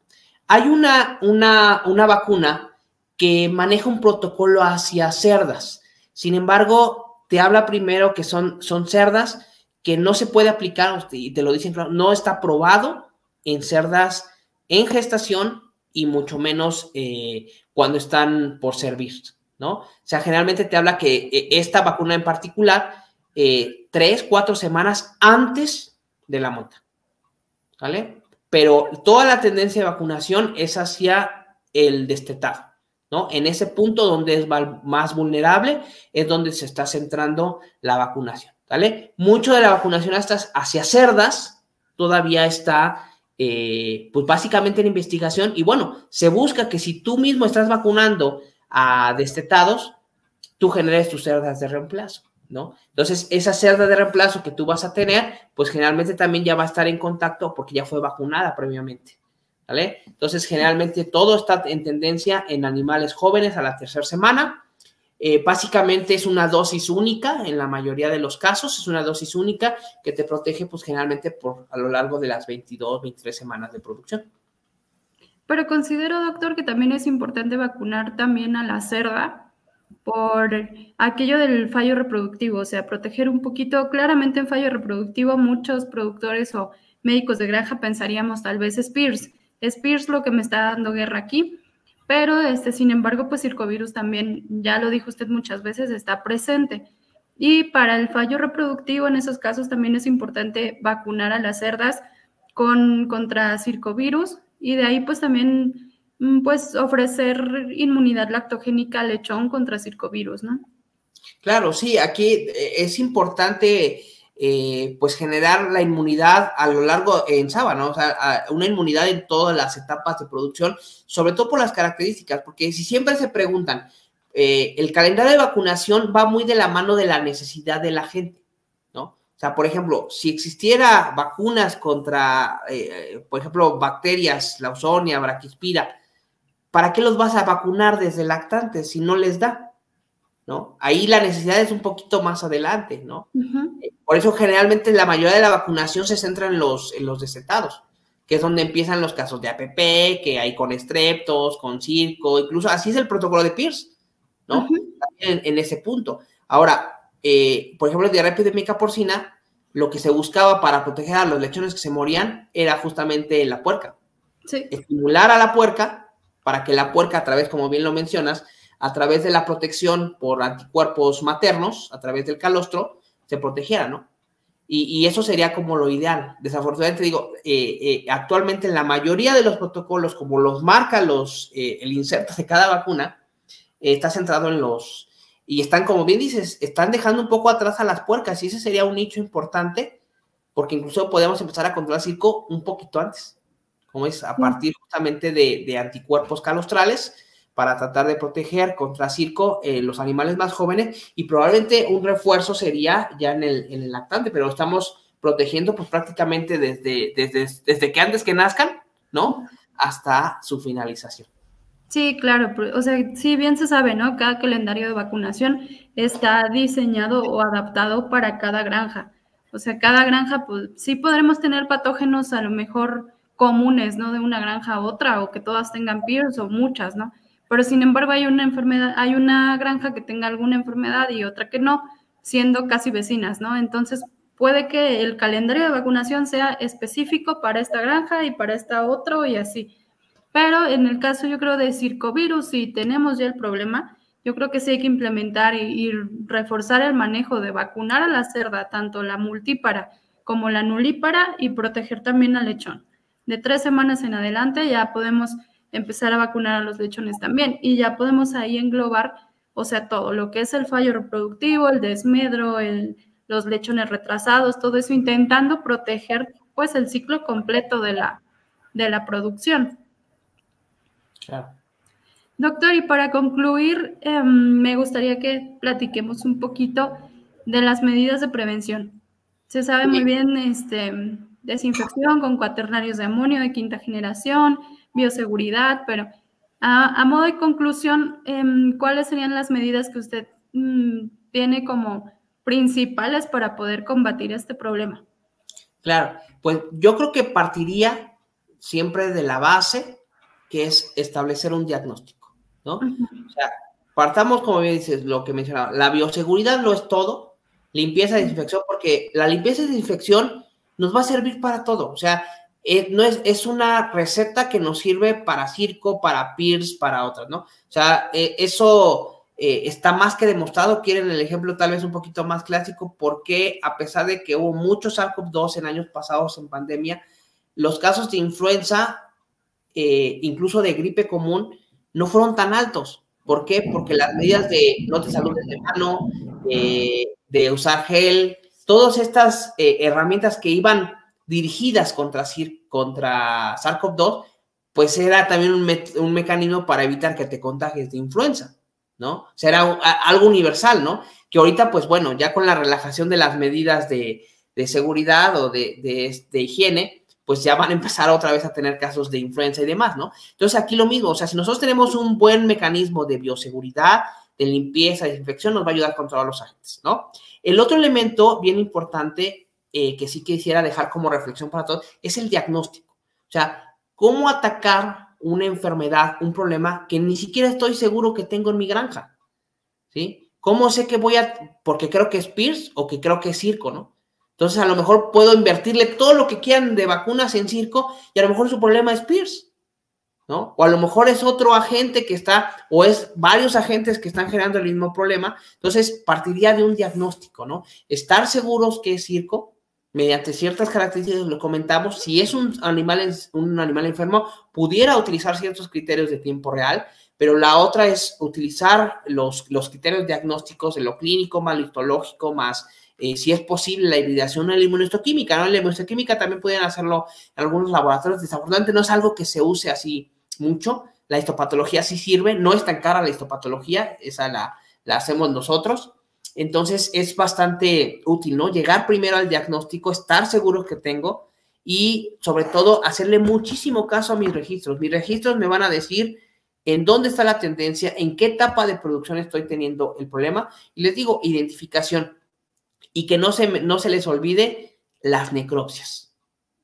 Hay una, una, una vacuna que maneja un protocolo hacia cerdas. Sin embargo, te habla primero que son, son cerdas que no se puede aplicar, y te lo dicen no está probado en cerdas en gestación y mucho menos eh, cuando están por servir, ¿no? O sea, generalmente te habla que eh, esta vacuna en particular, eh, tres, cuatro semanas antes de la monta, ¿vale? Pero toda la tendencia de vacunación es hacia el destetado, ¿no? En ese punto donde es más vulnerable es donde se está centrando la vacunación. ¿vale? Mucho de la vacunación hacia cerdas todavía está, eh, pues básicamente en investigación y bueno, se busca que si tú mismo estás vacunando a destetados, tú generes tus cerdas de reemplazo, ¿no? Entonces, esa cerda de reemplazo que tú vas a tener, pues generalmente también ya va a estar en contacto porque ya fue vacunada previamente, Entonces, generalmente todo está en tendencia en animales jóvenes a la tercera semana. Eh, básicamente es una dosis única en la mayoría de los casos, es una dosis única que te protege pues generalmente por a lo largo de las 22, 23 semanas de producción.
Pero considero, doctor, que también es importante vacunar también a la cerda por aquello del fallo reproductivo, o sea, proteger un poquito, claramente en fallo reproductivo muchos productores o médicos de granja pensaríamos tal vez Spears, Spears lo que me está dando guerra aquí, pero este, sin embargo, pues circovirus también, ya lo dijo usted muchas veces, está presente. Y para el fallo reproductivo, en esos casos también es importante vacunar a las cerdas con, contra circovirus y de ahí pues también mm, pues ofrecer inmunidad lactogénica al lechón contra circovirus, ¿no?
Claro, sí, aquí eh, es importante eh, pues generar la inmunidad a lo largo en sábana, o sea, una inmunidad en todas las etapas de producción, sobre todo por las características, porque si siempre se preguntan, eh, el calendario de vacunación va muy de la mano de la necesidad de la gente, ¿no? O sea, por ejemplo, si existiera vacunas contra, eh, por ejemplo, bacterias, lausonia, braquispira, ¿para qué los vas a vacunar desde lactantes si no les da? ¿No? Ahí la necesidad es un poquito más adelante, ¿no? Por eso generalmente la mayoría de la vacunación se centra en los, en los desetados, que es donde empiezan los casos de APP, que hay con estreptos, con circo, incluso así es el protocolo de Pierce, ¿no? en, ese punto. Ahora, eh, por ejemplo, diarrea epidémica porcina, lo que se buscaba para proteger a los lechones que se morían era justamente la puerca. Estimular a la puerca para que la puerca, a través, como bien lo mencionas, a través de la protección por anticuerpos maternos, a través del calostro, se protegiera, ¿no? Y, eso sería como lo ideal. Desafortunadamente digo, eh, eh, actualmente en la mayoría de los protocolos, como los marca los, eh, el inserto de cada vacuna, está centrado en los, y están, como bien dices, están dejando un poco atrás a las puercas, y ese sería un nicho importante, porque incluso podemos empezar a controlar circo un poquito antes, como es a partir justamente de, de anticuerpos calostrales, para tratar de proteger contra circo eh, los animales más jóvenes y probablemente un refuerzo sería ya en el, lactante, pero estamos protegiendo pues prácticamente desde, desde, desde que antes que nazcan, ¿no? Hasta su finalización.
Sí, claro, o sea, sí bien se sabe, ¿no? Cada calendario de vacunación está diseñado o adaptado para cada granja. O sea, cada granja, pues sí podremos tener patógenos a lo mejor comunes, ¿no? De una granja a otra, o que todas tengan PIRS o muchas, ¿no? Pero sin embargo hay una enfermedad, hay una granja que tenga alguna enfermedad y otra que no, siendo casi vecinas, ¿no? Entonces puede que el calendario de vacunación sea específico para esta granja y para esta otro y así. Pero en el caso yo creo de circovirus, si tenemos ya el problema, yo creo que sí hay que implementar y, y reforzar el manejo de vacunar a la cerda, tanto la multípara como la nulípara, y proteger también al lechón. De tres semanas en adelante ya podemos empezar a vacunar a los lechones también. Y ya podemos ahí englobar, o sea, todo lo que es el fallo reproductivo, el desmedro, el, los lechones retrasados, todo eso, intentando proteger pues el ciclo completo de la, de la producción. Claro. Doctor, y para concluir, em, me gustaría que platiquemos un poquito de las medidas de prevención. Se sabe muy bien este, desinfección con cuaternarios de amonio de quinta generación, bioseguridad, pero a, modo de conclusión, em, ¿cuáles serían las medidas que usted mm, tiene como principales para poder combatir este problema?
Claro, pues yo creo que partiría siempre de la base, que es establecer un diagnóstico, ¿no? O sea, partamos, como bien dices, lo que mencionaba, la bioseguridad no es todo, limpieza y desinfección, porque la limpieza y desinfección nos va a servir para todo, o sea, eh, no es, es, una receta que nos sirve para circo, para Pierce, para otras, ¿no? O sea, eh, eso eh, está más que demostrado. Quieren el ejemplo tal vez un poquito más clásico, porque a pesar de que hubo muchos SARS-CoV-2 en años pasados en pandemia, los casos de influenza, incluso de gripe común, no fueron tan altos. ¿Por qué? Porque las medidas de no te saludes de mano, de usar gel, todas estas herramientas que iban dirigidas contra, contra SARS-CoV-2, pues era también un, mecanismo para evitar que te contagies de influenza, ¿no? O sea, era algo universal, ¿no? Que ahorita, pues bueno, ya con la relajación de las medidas de, seguridad o de, higiene, pues ya van a empezar otra vez a tener casos de influenza y demás, ¿no? Entonces aquí lo mismo, o sea, si nosotros tenemos un buen mecanismo de bioseguridad, de limpieza, de desinfección, nos va a ayudar a controlar los agentes, ¿no? El otro elemento bien importante que sí quisiera dejar como reflexión para todos, es el diagnóstico. O sea, cómo atacar una enfermedad, un problema que ni siquiera estoy seguro que tengo en mi granja? ¿Sí? ¿Cómo sé que voy a, porque creo que es PIRS o que creo que es circo, ¿no? Entonces a lo mejor puedo invertirle todo lo que quieran de vacunas en circo y a lo mejor su problema es PIRS, ¿no? O a lo mejor es otro agente que está, o es varios agentes que están generando el mismo problema. Entonces partiría de un diagnóstico, ¿no? Estar seguros que es circo, mediante ciertas características, lo comentamos, si es un animal, un animal enfermo, pudiera utilizar ciertos criterios de tiempo real, pero la otra es utilizar los, los criterios diagnósticos de lo clínico, más histológico, más eh, si es posible la hibridación de la inmunohistoquímica, ¿no? La inmunohistoquímica también pueden hacerlo algunos laboratorios, desafortunadamente no es algo que se use así mucho, la histopatología sí sirve, no es tan cara la histopatología, esa la, la hacemos nosotros, entonces es bastante útil, ¿no? Llegar primero al diagnóstico, estar seguro que tengo y sobre todo hacerle muchísimo caso a mis registros. Mis registros me van a decir en dónde está la tendencia, en qué etapa de producción estoy teniendo el problema y les digo identificación y que no se, no se les olvide las necropsias,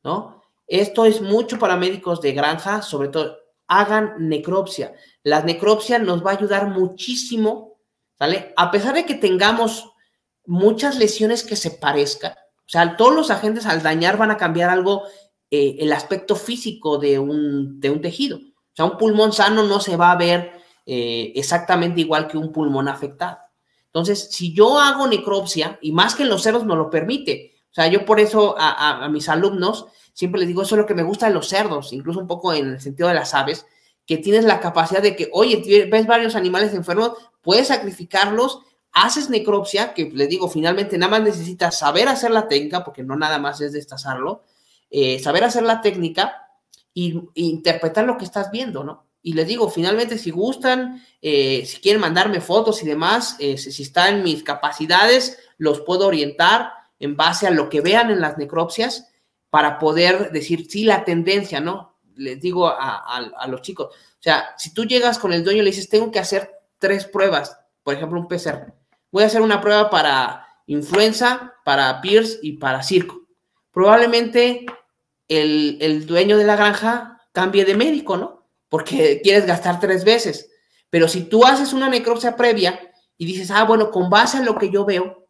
¿no? Esto es mucho para médicos de granja, sobre todo hagan necropsia. La necropsia nos va a ayudar muchísimo a pesar de que tengamos muchas lesiones que se parezcan, o sea, todos los agentes al dañar van a cambiar algo, eh, el aspecto físico de un, de un tejido. O sea, un pulmón sano no se va a ver eh, exactamente igual que un pulmón afectado. Entonces, si yo hago necropsia, y más que en los cerdos no lo permite, o sea, yo por eso a, a, mis alumnos siempre les digo, eso es lo que me gusta de los cerdos, incluso un poco en el sentido de las aves, que tienes la capacidad de que, oye, ves varios animales enfermos, puedes sacrificarlos, haces necropsia, que le digo, finalmente nada más necesitas saber hacer la técnica, porque no nada más es destazarlo, eh, saber hacer la técnica y, interpretar lo que estás viendo, ¿no? Y les digo, finalmente, si gustan, eh, si quieren mandarme fotos y demás, eh, si está en mis capacidades, los puedo orientar en base a lo que vean en las necropsias para poder decir, sí, la tendencia, ¿no? Les digo a, los chicos, o sea, si tú llegas con el dueño y le dices, tengo que hacer tres pruebas, por ejemplo, un PCR. Voy a hacer una prueba para influenza, para PIRS y para circo. Probablemente el, dueño de la granja cambie de médico, ¿no? Porque quieres gastar tres veces. Pero si tú haces una necropsia previa y dices, ah, bueno, con base a lo que yo veo,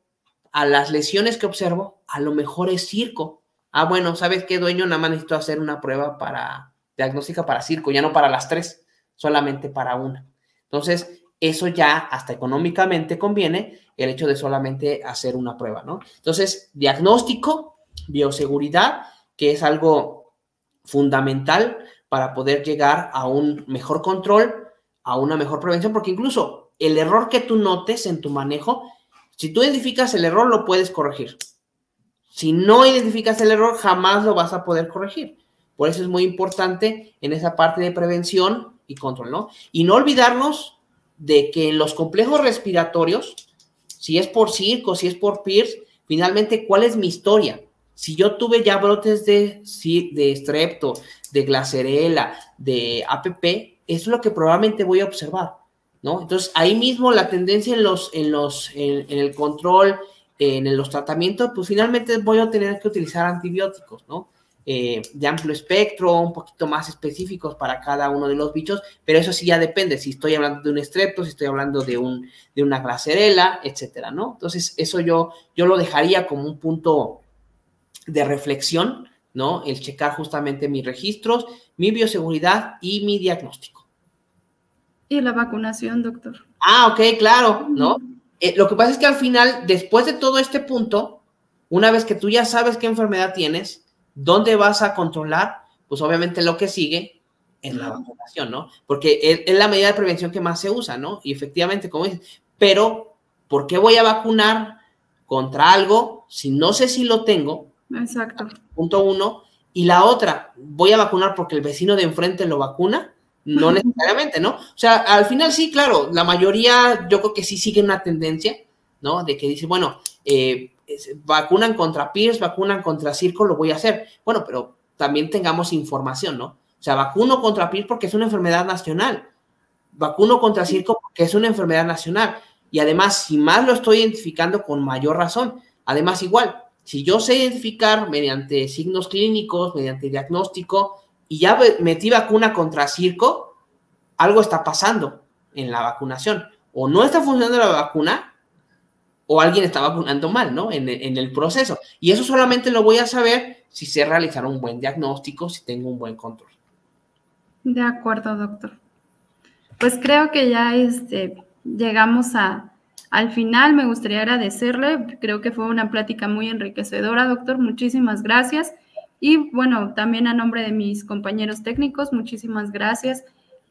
a las lesiones que observo, a lo mejor es circo. Ah, bueno, ¿sabes qué, dueño? Nada más necesito hacer una prueba para diagnóstica para circo, ya no para las tres, solamente para una. Entonces, eso ya hasta económicamente conviene el hecho de solamente hacer una prueba, ¿no? Entonces, diagnóstico, bioseguridad, que es algo fundamental para poder llegar a un mejor control, a una mejor prevención, porque incluso el error que tú notes en tu manejo, si tú identificas el error, lo puedes corregir. Si no identificas el error, jamás lo vas a poder corregir. Por eso es muy importante en esa parte de prevención y control, ¿no? Y no olvidarnos de que en los complejos respiratorios, si es por circo, si es por PIRS, finalmente, ¿cuál es mi historia? Si yo tuve ya brotes de, de de glacerela, de APP, es lo que probablemente voy a observar, ¿no? Entonces, ahí mismo la tendencia en los, en los, en el control, en los tratamientos, pues finalmente voy a tener que utilizar antibióticos, ¿no? Eh, de amplio espectro, un poquito más específicos para cada uno de los bichos, pero eso sí ya depende si estoy hablando de un estrepto, si estoy hablando de, un, de una glacerela, etcétera, ¿no? Entonces, eso yo, yo lo dejaría como un punto de reflexión, ¿no? El checar justamente mis registros, mi bioseguridad y mi diagnóstico.
Y la vacunación, doctor.
Ah, ok, claro, ¿no? Eh, lo que pasa es que al final, después de todo este punto, una vez que tú ya sabes qué enfermedad tienes, ¿Dónde vas a controlar? Pues obviamente lo que sigue es la vacunación, ¿no? Porque es, la medida de prevención que más se usa, ¿no? Y efectivamente, como dices, pero ¿por qué voy a vacunar contra algo si no sé si lo tengo?
Exacto.
Punto uno. Y la otra, ¿voy a vacunar porque el vecino de enfrente lo vacuna? No necesariamente, ¿no? O sea, al final sí, claro, la mayoría yo creo que sí sigue una tendencia, ¿no? De que dice, bueno, eh, vacunan contra PIRS, vacunan contra circo, lo voy a hacer. Bueno, pero también tengamos información, ¿no? O sea, vacuno contra PIRS porque es una enfermedad nacional. Vacuno contra circo porque es una enfermedad nacional. Y además, si más lo estoy identificando con mayor razón. Además, igual, si yo sé identificar mediante signos clínicos, mediante diagnóstico, y ya metí vacuna contra circo, algo está pasando en la vacunación. O no está funcionando la vacuna, o alguien está vacunando mal, ¿no? En, el proceso. Y eso solamente lo voy a saber si sé realizar un buen diagnóstico, si tengo un buen control.
De acuerdo, doctor. Pues creo que ya este, llegamos a, al final. Me gustaría agradecerle. Creo que fue una plática muy enriquecedora, doctor. Muchísimas gracias. Y bueno, también a nombre de mis compañeros técnicos, muchísimas gracias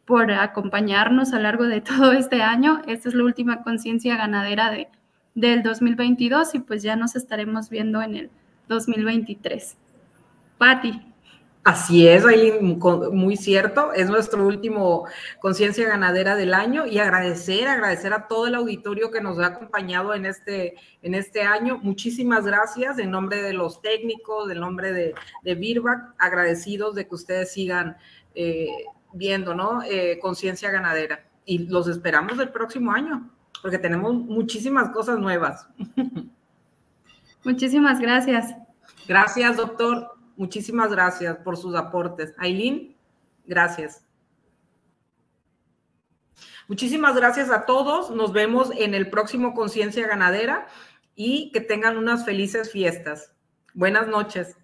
por acompañarnos a lo largo de todo este año. Esta es la última conciencia ganadera de, del 2022 y pues ya nos estaremos viendo en el 2023. Patti.
Así es, muy cierto. Es nuestro último conciencia ganadera del año y agradecer, agradecer a todo el auditorio que nos ha acompañado en este, en este año. Muchísimas gracias en nombre de los técnicos, en nombre de, de Birbac, agradecidos de que ustedes sigan eh, viendo, ¿no? Eh, conciencia ganadera. Y los esperamos el próximo año, porque tenemos muchísimas cosas nuevas.
Muchísimas gracias.
Gracias, doctor. Muchísimas gracias por sus aportes. Aileen, gracias. Muchísimas gracias a todos. Nos vemos en el próximo Conciencia Ganadera y que tengan unas felices fiestas. Buenas noches.